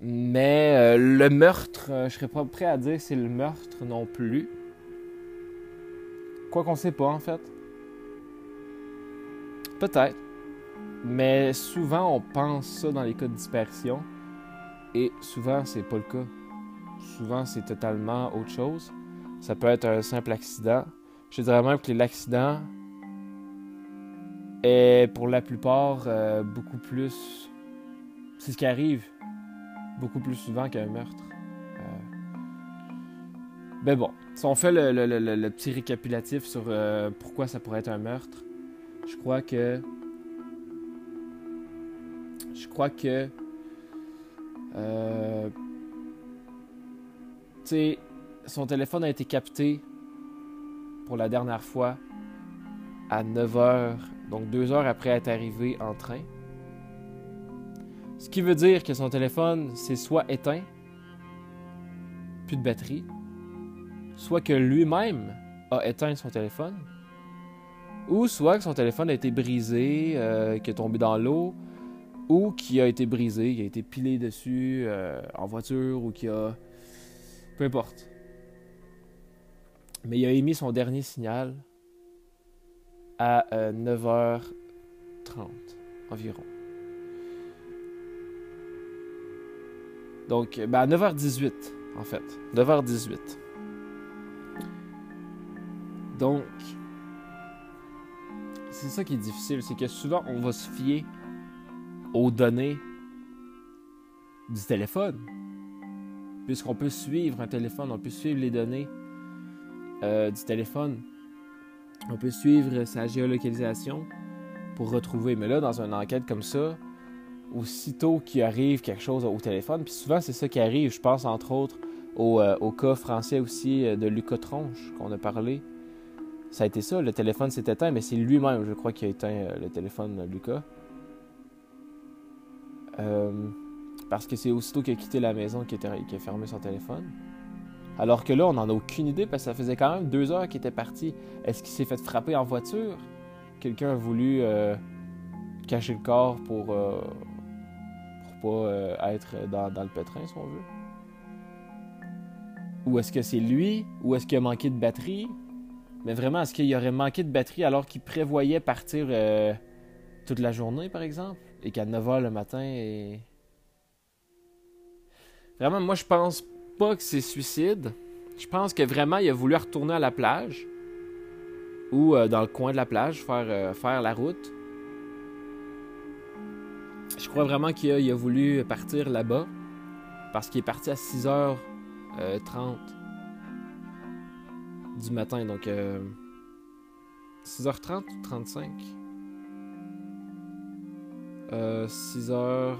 Mais euh, le meurtre, je serais pas prêt à dire que c'est le meurtre non plus. Quoi qu'on sait pas en fait. Peut-être. Mais souvent on pense ça dans les cas de dispersion. Et souvent c'est pas le cas. Souvent c'est totalement autre chose. Ça peut être un simple accident. Je dirais même que l'accident est pour la plupart euh, beaucoup plus. C'est ce qui arrive beaucoup plus souvent qu'un meurtre. Euh, mais bon, si on fait le, petit récapitulatif sur euh, pourquoi ça pourrait être un meurtre, je crois que. Je crois que. tu sais son téléphone a été capté pour la dernière fois à 9 h, donc deux heures après être arrivé en train. Ce qui veut dire que son téléphone s'est soit éteint, plus de batterie, soit que lui-même a éteint son téléphone, ou soit que son téléphone a été brisé, euh, qu'il est tombé dans l'eau, ou qu'il a été brisé, qu'il a été pilé dessus euh, en voiture, ou qu'il a... Peu importe. Mais il a émis son dernier signal à 9h30 environ. Donc, ben à 9h18, en fait. 9h18. Donc, c'est ça qui est difficile, c'est que souvent on va se fier aux données du téléphone. Puisqu'on peut suivre un téléphone, on peut suivre les données euh, du téléphone. On peut suivre sa géolocalisation pour retrouver. Mais là, dans une enquête comme ça, aussitôt qu'il arrive quelque chose au téléphone, puis souvent c'est ça qui arrive, je pense entre autres au, euh, cas français aussi euh, de Lucas Tronche qu'on a parlé. Ça a été ça, le téléphone s'est éteint, mais c'est lui-même, je crois, qui a éteint le téléphone de Lucas. parce que c'est aussitôt qu'il a quitté la maison qu'il a fermé son téléphone. Alors que là, on n'en a aucune idée parce que ça faisait quand même deux heures qu'il était parti. Est-ce qu'il s'est fait frapper en voiture? Quelqu'un a voulu cacher le corps pour, pas euh, être dans, le pétrin, si on veut? Ou est-ce que c'est lui? Ou est-ce qu'il a manqué de batterie? Mais vraiment, est-ce qu'il aurait manqué de batterie alors qu'il prévoyait partir euh, toute la journée, par exemple? Et qu'à 9h le matin... Vraiment, moi, je pense pas que c'est suicide. Je pense que vraiment, il a voulu retourner à la plage. Ou euh, dans le coin de la plage, faire, faire la route. Je crois vraiment qu'il a, voulu partir là-bas parce qu'il est parti à 6h30 euh, du matin. Donc 6h30 ou 35 6h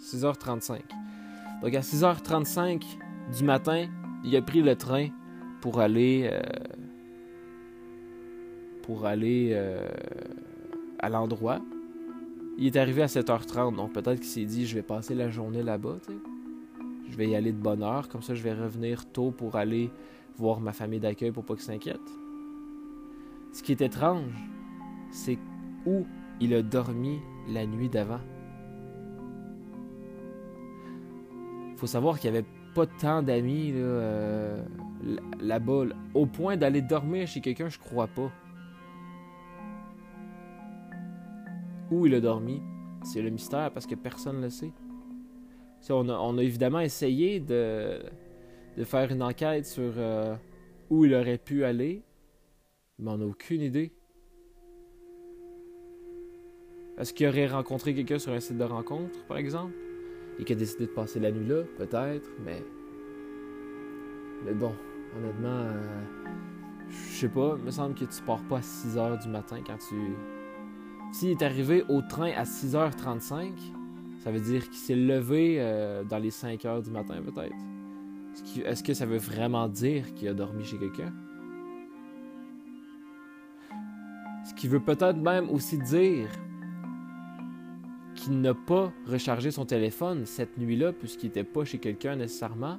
6h35. Donc à 6h35 du matin, il a pris le train pour aller euh, pour aller euh, à l'endroit il est arrivé à 7h30, donc peut-être qu'il s'est dit je vais passer la journée là-bas, Je vais y aller de bonne heure, comme ça je vais revenir tôt pour aller voir ma famille d'accueil pour pas qu'ils s'inquiètent. Ce qui est étrange, c'est où il a dormi la nuit d'avant. Faut savoir qu'il n'y avait pas tant d'amis euh, là-bas. Au point d'aller dormir chez quelqu'un, je crois pas. où il a dormi. C'est le mystère parce que personne ne le sait. On a, évidemment essayé de, faire une enquête sur euh, où il aurait pu aller, mais on n'a aucune idée. Est-ce qu'il aurait rencontré quelqu'un sur un site de rencontre, par exemple, et qu'il a décidé de passer la nuit là, peut-être, mais. Mais bon, honnêtement, euh, je sais pas, il me semble que tu pars pas à 6 h du matin quand tu s'il est arrivé au train à 6h35, ça veut dire qu'il s'est levé euh, dans les 5h du matin peut-être. Est-ce que ça veut vraiment dire qu'il a dormi chez quelqu'un? Ce qui veut peut-être même aussi dire n'a pas rechargé son téléphone cette nuit-là puisqu'il n'était pas chez quelqu'un nécessairement.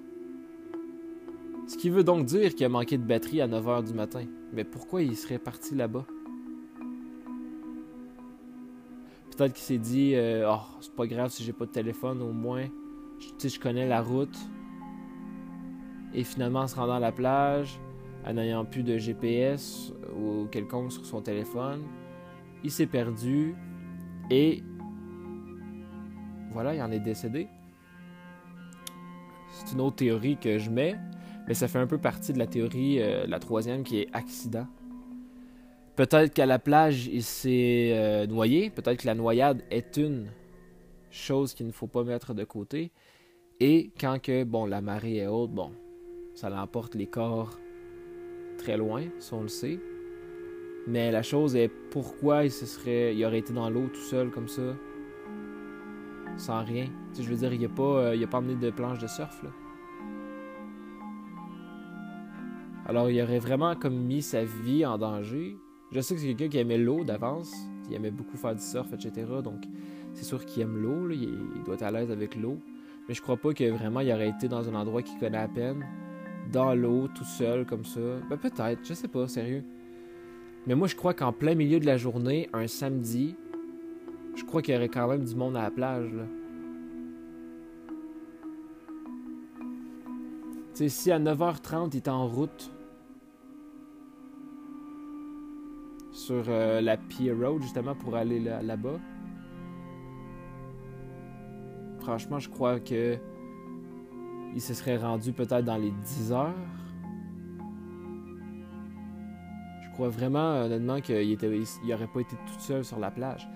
Ce qui veut donc dire qu'il a manqué de batterie à 9h du matin. Mais pourquoi il serait parti là-bas? Peut-être qu'il s'est dit oh, c'est pas grave si j'ai pas de téléphone, au moins je, je connais la route. Et finalement, en se rendant à la plage, en n'ayant plus de GPS ou quelconque sur son téléphone, il s'est perdu et voilà, il en est décédé. C'est une autre théorie que je mets, mais ça fait un peu partie de la théorie, euh, la troisième, qui est accident. Peut-être qu'à la plage, il s'est euh, noyé. Peut-être que la noyade est une chose qu'il ne faut pas mettre de côté. Et quand que, bon, la marée est haute, bon, ça l'emporte les corps très loin, si on le sait. Mais la chose est pourquoi il se serait, il aurait été dans l'eau tout seul comme ça, sans rien. Tu je veux dire, il n'a pas, euh, il a pas emmené de planche de surf. Alors il aurait vraiment comme mis sa vie en danger je sais que c'est quelqu'un qui aimait l'eau d'avance, il aimait beaucoup faire du surf, etc. Donc, c'est sûr qu'il aime l'eau, il, doit être à l'aise avec l'eau. Mais je crois pas que vraiment il aurait été dans un endroit qu'il connaît à peine, dans l'eau, tout seul, comme ça. Ben, peut-être, je sais pas, sérieux. Mais moi, je crois qu'en plein milieu de la journée, un samedi, je crois qu'il y aurait quand même du monde à la plage, là. Tu sais, si à 9h30 il est en route sur euh, la Pier Road, justement, pour aller là-bas. Franchement, je crois que il se serait rendu peut-être dans les 10 heures. Je crois vraiment, honnêtement, qu'il n'aurait pas été tout seul sur la plage.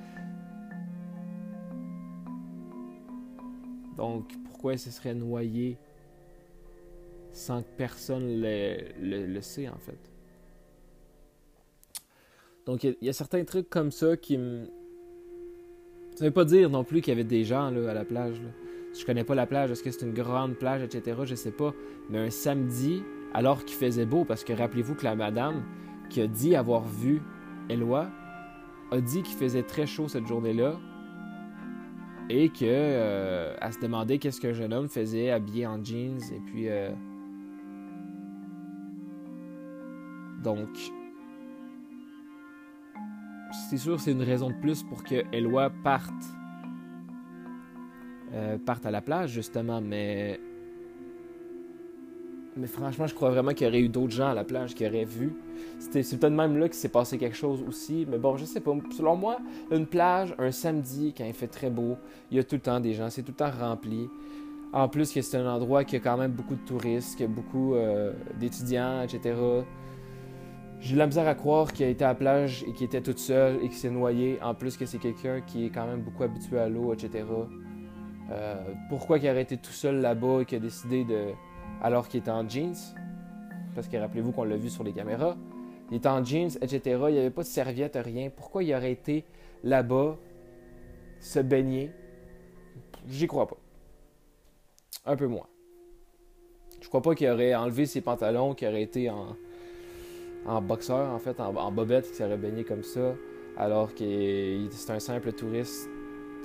Donc, pourquoi il se serait noyé sans que personne le, le, sait, en fait? Donc, il y, a certains trucs comme ça qui me. Ça veut pas dire non plus qu'il y avait des gens là, à la plage. Là. Je connais pas la plage, est-ce que c'est une grande plage, etc. Je sais pas. Mais un samedi, alors qu'il faisait beau, parce que rappelez-vous que la madame qui a dit avoir vu Eloi a dit qu'il faisait très chaud cette journée-là et que euh, se demandait qu'est-ce qu'un jeune homme faisait habillé en jeans et puis euh, donc c'est sûr c'est une raison de plus pour que Eloi parte euh, parte à la plage, justement, mais. Mais franchement, je crois vraiment qu'il y aurait eu d'autres gens à la plage qui auraient vu. C'était, c'est peut-être même là qu'il s'est passé quelque chose aussi. Mais bon, je sais pas. Selon moi, une plage, un samedi, quand il fait très beau, il y a tout le temps des gens, c'est tout le temps rempli. En plus, que c'est un endroit qui a quand même beaucoup de touristes, qui a beaucoup euh, d'étudiants, etc. J'ai de la misère à croire qu'il a été à la plage et qu'il était tout seul et qu'il s'est noyé. En plus que c'est quelqu'un qui est quand même beaucoup habitué à l'eau, etc. Euh, pourquoi il a arrêté tout seul là-bas et qu'il a décidé de. Alors qu'il était en jeans Parce que rappelez-vous qu'on l'a vu sur les caméras. Il était en jeans, etc. Il n'y avait pas de serviette, rien. Pourquoi il aurait été là-bas se baigner? J'y crois pas. Un peu moins. Je crois pas qu'il aurait enlevé ses pantalons, qu'il aurait été en, en boxeur, en fait, en, en bobette, qu'il s'aurait baigné comme ça, alors que c'est un simple touriste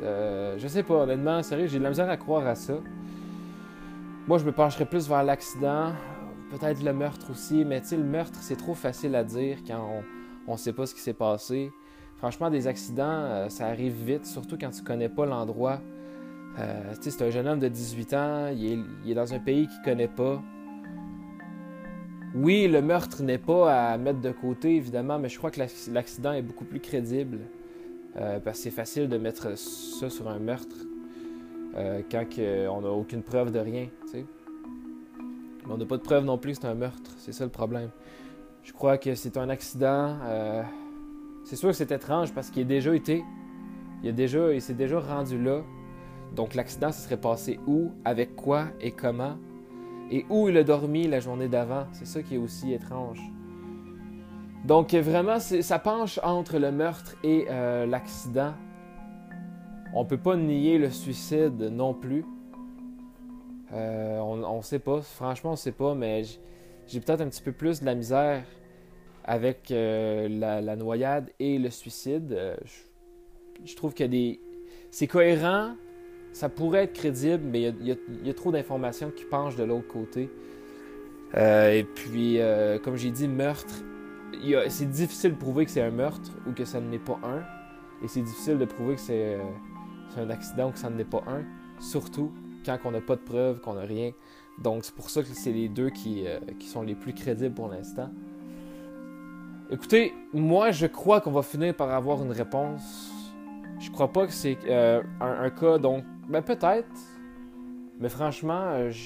euh, je sais pas, honnêtement, sérieux, j'ai de la misère à croire à ça. Moi, je me pencherais plus vers l'accident, peut-être le meurtre aussi, mais tu sais, le meurtre, c'est trop facile à dire quand on, ne sait pas ce qui s'est passé. Franchement, des accidents, euh, ça arrive vite, surtout quand tu connais pas l'endroit. Euh, tu sais, c'est un jeune homme de 18 ans, il est, dans un pays qu'il connaît pas. Oui, le meurtre n'est pas à mettre de côté, évidemment, mais je crois que l'accident est beaucoup plus crédible. Euh, parce que c'est facile de mettre ça sur un meurtre euh, quand on n'a aucune preuve de rien. Mais on n'a pas de preuve non plus que c'est un meurtre. C'est ça le problème. Je crois que c'est un accident. Euh, c'est sûr que c'est étrange parce qu'il a déjà été. Il, a déjà, il s'est déjà rendu là. Donc l'accident, se serait passé où, avec quoi et comment? Et où il a dormi la journée d'avant? C'est ça qui est aussi étrange. Donc vraiment, ça penche entre le meurtre et euh, l'accident. On peut pas nier le suicide non plus. Euh, on ne sait pas, franchement on sait pas, mais j'ai peut-être un petit peu plus de la misère avec euh, la, noyade et le suicide. Je, trouve que des... c'est cohérent, ça pourrait être crédible, mais il y, a trop d'informations qui penchent de l'autre côté. et puis, comme j'ai dit, meurtre c'est difficile de prouver que c'est un meurtre ou que ça n'est pas un. Et c'est difficile de prouver que c'est euh, un accident ou que ça n'est pas un. Surtout quand on n'a pas de preuves, qu'on n'a rien. Donc c'est pour ça que c'est les deux qui, euh, qui, sont les plus crédibles pour l'instant. Écoutez, moi je crois qu'on va finir par avoir une réponse. Je crois pas que c'est euh, un, cas, donc ben peut-être. Mais franchement, je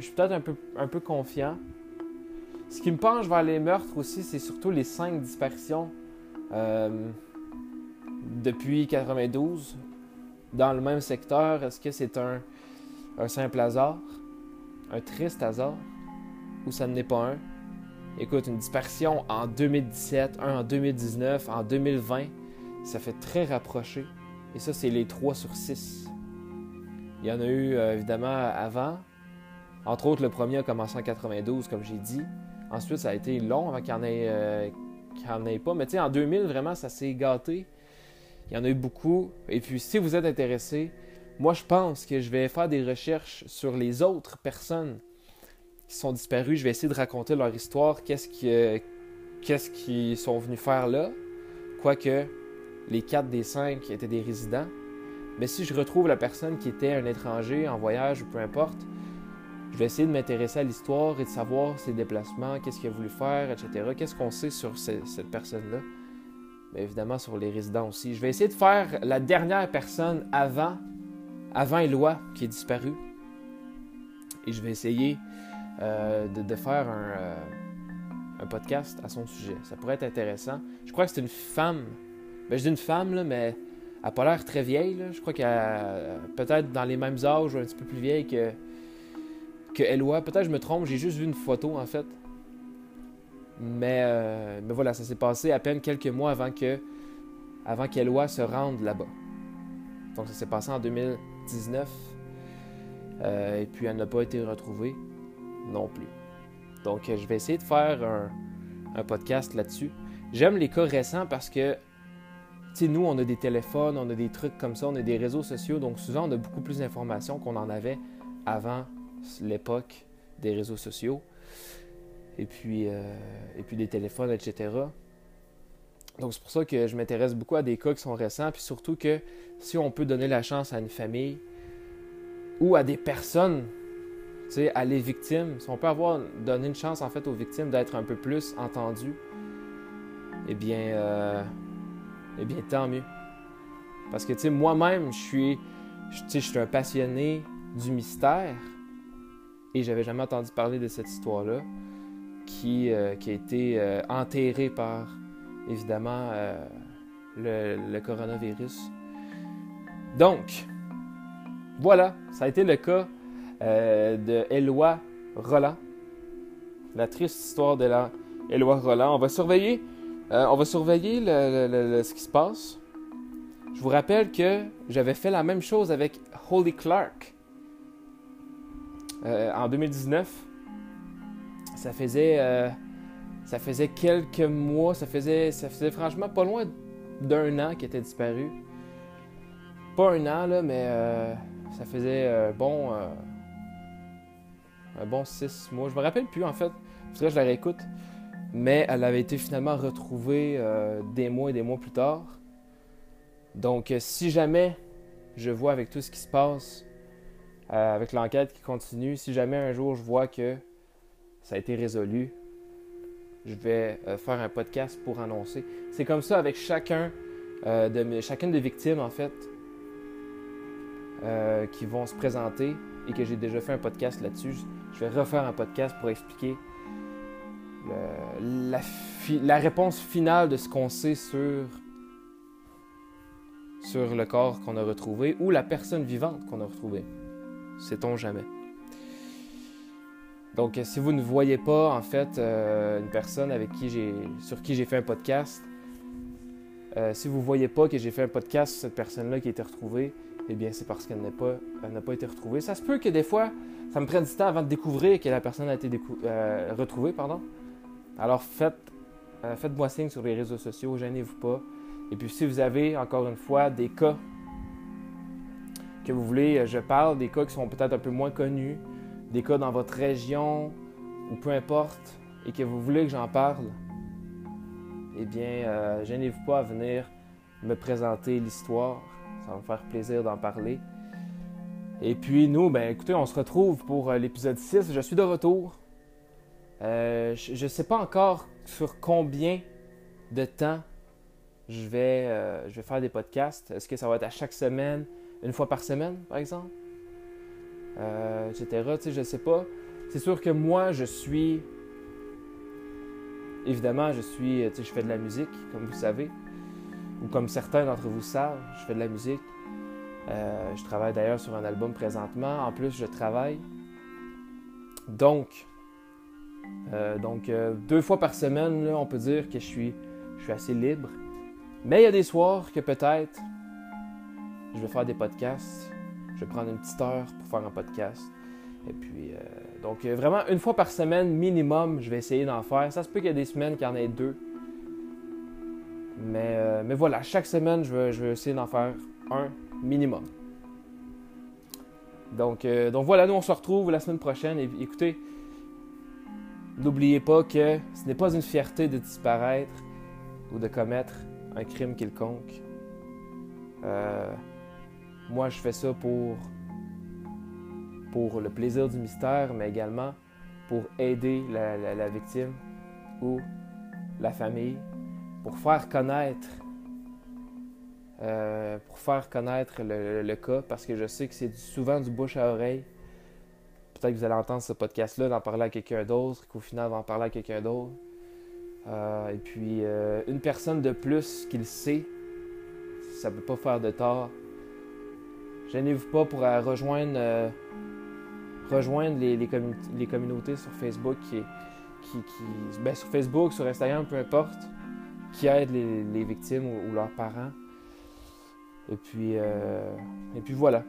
suis peut-être un peu, un peu confiant. Ce qui me penche vers les meurtres aussi, c'est surtout les cinq disparitions euh, depuis 92 dans le même secteur. Est-ce que c'est un, simple hasard, un triste hasard, ou ça n'est pas un? Écoute, une disparition en 2017, un en 2019, en 2020, ça fait très rapproché. Et ça, c'est les 3 sur 6. Il y en a eu euh, évidemment avant. Entre autres, le premier a commencé en 92, comme j'ai dit. Ensuite, ça a été long avant qu'il n'y en, ait, euh, pas. Mais tu sais, en 2000, vraiment, ça s'est gâté. Il y en a eu beaucoup. Et puis, si vous êtes intéressé, moi, je pense que je vais faire des recherches sur les autres personnes qui sont disparues. Je vais essayer de raconter leur histoire, qu'est-ce qu'ils sont venus faire là. Quoique, les quatre des cinq étaient des résidents. Mais si je retrouve la personne qui était un étranger en voyage ou peu importe, je vais essayer de m'intéresser à l'histoire et de savoir ses déplacements, qu'est-ce qu'il a voulu faire, etc. Qu'est-ce qu'on sait sur cette personne-là? Évidemment sur les résidents aussi. Je vais essayer de faire la dernière personne avant, avant Eloi qui est disparu. Et je vais essayer euh, de, faire un, un, podcast à son sujet. Ça pourrait être intéressant. Je crois que c'est une femme. Ben, je dis une femme, là, mais elle n'a pas l'air très vieille. Je crois qu'elle peut-être dans les mêmes âges ou un petit peu plus vieille que, que Eloi. Peut-être je me trompe, j'ai juste vu une photo en fait. Mais, euh, mais voilà, ça s'est passé à peine quelques mois avant que avant qu'Eloi se rende là-bas. Donc ça s'est passé en 2019. Euh, et puis elle n'a pas été retrouvée non plus. Donc je vais essayer de faire un, un podcast là-dessus. J'aime les cas récents parce que tu sais, nous, on a des téléphones, on a des trucs comme ça, on a des réseaux sociaux, donc souvent on a beaucoup plus d'informations qu'on en avait avant l'époque des réseaux sociaux et puis, euh, et puis des téléphones, etc. Donc c'est pour ça que je m'intéresse beaucoup à des cas qui sont récents, puis surtout que si on peut donner la chance à une famille ou à des personnes, tu sais, à les victimes, si on peut avoir donné une chance en fait aux victimes d'être un peu plus entendues, eh bien, euh, eh bien tant mieux. Parce que tu sais, moi-même, je suis, je suis un passionné du mystère et j'avais jamais entendu parler de cette histoire-là qui, euh, qui a été euh, enterrée par, évidemment, euh, le, coronavirus. Donc, voilà, ça a été le cas de Éloi Roland. La triste histoire de la Éloi Roland. On va surveiller, on va surveiller ce qui se passe. Je vous rappelle que j'avais fait la même chose avec Holy Clark. En 2019. Ça faisait, euh, ça faisait quelques mois, ça faisait, ça faisait franchement pas loin d'un an qu'il était disparu. Pas un an, là, mais euh, ça faisait bon, un bon six mois. Je me rappelle plus, en fait, parce que je la réécoute. Mais elle avait été finalement retrouvée des mois et des mois plus tard. Donc, si jamais je vois avec tout ce qui se passe euh, avec l'enquête qui continue. Si jamais un jour je vois que ça a été résolu, je vais euh, faire un podcast pour annoncer. C'est comme ça avec chacun euh, de chacune des victimes en fait qui vont se présenter et que j'ai déjà fait un podcast là-dessus. Je vais refaire un podcast pour expliquer la, la, réponse finale de ce qu'on sait sur sur le corps qu'on a retrouvé ou la personne vivante qu'on a retrouvée sait-on jamais. Donc, si vous ne voyez pas, en fait, euh, une personne avec qui j'ai, sur qui j'ai fait un podcast, euh, si vous ne voyez pas que j'ai fait un podcast sur cette personne-là qui a été retrouvée, eh bien, c'est parce qu'elle n'a pas, pas été retrouvée. Ça se peut que des fois, ça me prenne du temps avant de découvrir que la personne a été euh, retrouvée. Pardon. Alors, faites, faites-moi signe sur les réseaux sociaux, gênez-vous pas. Et puis, si vous avez, encore une fois, des cas que vous voulez, euh, je parle des cas qui sont peut-être un peu moins connus, des cas dans votre région ou peu importe, et que vous voulez que j'en parle, eh bien, euh, gênez-vous pas à venir me présenter l'histoire. Ça va me faire plaisir d'en parler. Et puis nous, ben écoutez, on se retrouve pour euh, l'épisode 6. Je suis de retour. je ne sais pas encore sur combien de temps je vais, je vais faire des podcasts. Est-ce que ça va être à chaque semaine? une fois par semaine, par exemple, euh, etc. Tu sais, je sais pas. C'est sûr que moi, je suis. Évidemment, je suis. Sais, je fais de la musique, comme vous savez. Ou comme certains d'entre vous savent, je fais de la musique. Euh, je travaille d'ailleurs sur un album présentement. En plus, je travaille. Donc, euh, donc deux fois par semaine, on peut dire que je suis, je suis assez libre. Mais il y a des soirs que peut-être je vais faire des podcasts. Je vais prendre une petite heure pour faire un podcast. Et puis, euh, donc, euh, vraiment, une fois par semaine minimum, je vais essayer d'en faire. Ça se peut qu'il y ait des semaines qu'il y en ait deux. Mais, euh, mais voilà, chaque semaine, je vais, je vais essayer d'en faire un minimum. Donc, donc voilà, nous, on se retrouve la semaine prochaine. Et, écoutez, n'oubliez pas que ce n'est pas une fierté de disparaître ou de commettre un crime quelconque. Euh, moi, je fais ça pour, pour le plaisir du mystère, mais également pour aider la, victime ou la famille, pour faire connaître euh, pour faire connaître le, cas parce que je sais que c'est souvent du bouche à oreille. Peut-être que vous allez entendre ce podcast-là, d'en parler à quelqu'un d'autre, qu'au final, va en parler à quelqu'un d'autre. Euh, et puis, euh, une personne de plus qui le sait, ça ne peut pas faire de tort. Gênez-vous pas pour rejoindre, rejoindre les, les, communautés sur Facebook qui, qui, ben, sur Facebook, sur Instagram, peu importe, qui aident les, victimes ou leurs parents. Et puis, euh, et puis voilà.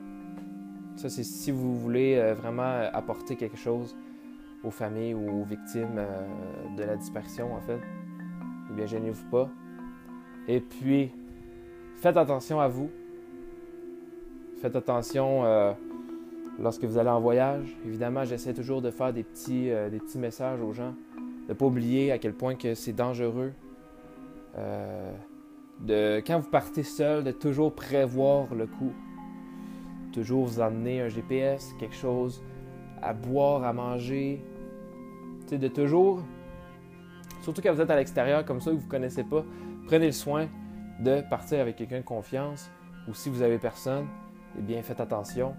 Ça, c'est si vous voulez euh, vraiment apporter quelque chose aux familles ou aux victimes euh, de la disparition, en fait. Eh bien, gênez-vous pas. Et puis, faites attention à vous. Faites attention lorsque vous allez en voyage. Évidemment, j'essaie toujours de faire des petits, des petits messages aux gens. De ne pas oublier à quel point que c'est dangereux de quand vous partez seul, de toujours prévoir le coup. Toujours vous emmener un GPS, quelque chose à boire, à manger. sais, de toujours, surtout quand vous êtes à l'extérieur comme ça, que vous ne connaissez pas, prenez le soin de partir avec quelqu'un de confiance. Ou si vous avez personne, eh bien faites attention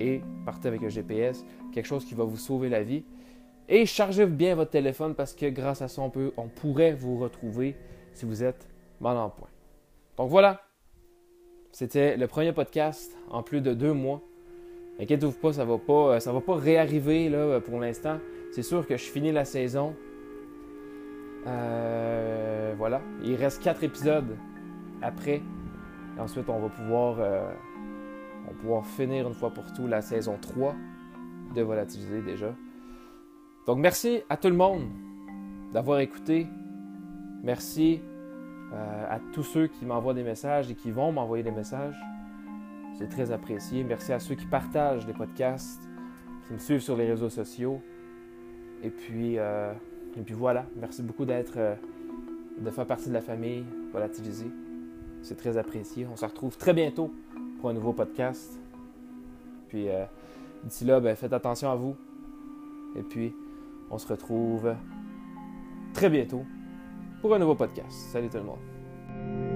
et partez avec un GPS, quelque chose qui va vous sauver la vie. Et chargez bien votre téléphone parce que grâce à ça, on, peut, on pourrait vous retrouver si vous êtes mal en point. Donc voilà, c'était le premier podcast en plus de deux mois. Inquiétez-vous pas, ça va pas, euh, ça va pas réarriver là, pour l'instant. C'est sûr que je finis la saison. Euh, voilà, il reste quatre épisodes après. Et ensuite, on va pouvoir, euh, on va pouvoir finir une fois pour tout la saison 3 de Volatiliser déjà. Donc merci à tout le monde d'avoir écouté. Merci euh, à tous ceux qui m'envoient des messages et qui vont m'envoyer des messages. C'est très apprécié. Merci à ceux qui partagent les podcasts, qui me suivent sur les réseaux sociaux. Et puis, euh, et puis voilà, merci beaucoup d'être, euh, de faire partie de la famille Volatilisée. C'est très apprécié. On se retrouve très bientôt pour un nouveau podcast. Puis d'ici là, ben, faites attention à vous. Et puis, on se retrouve très bientôt pour un nouveau podcast. Salut tout le monde.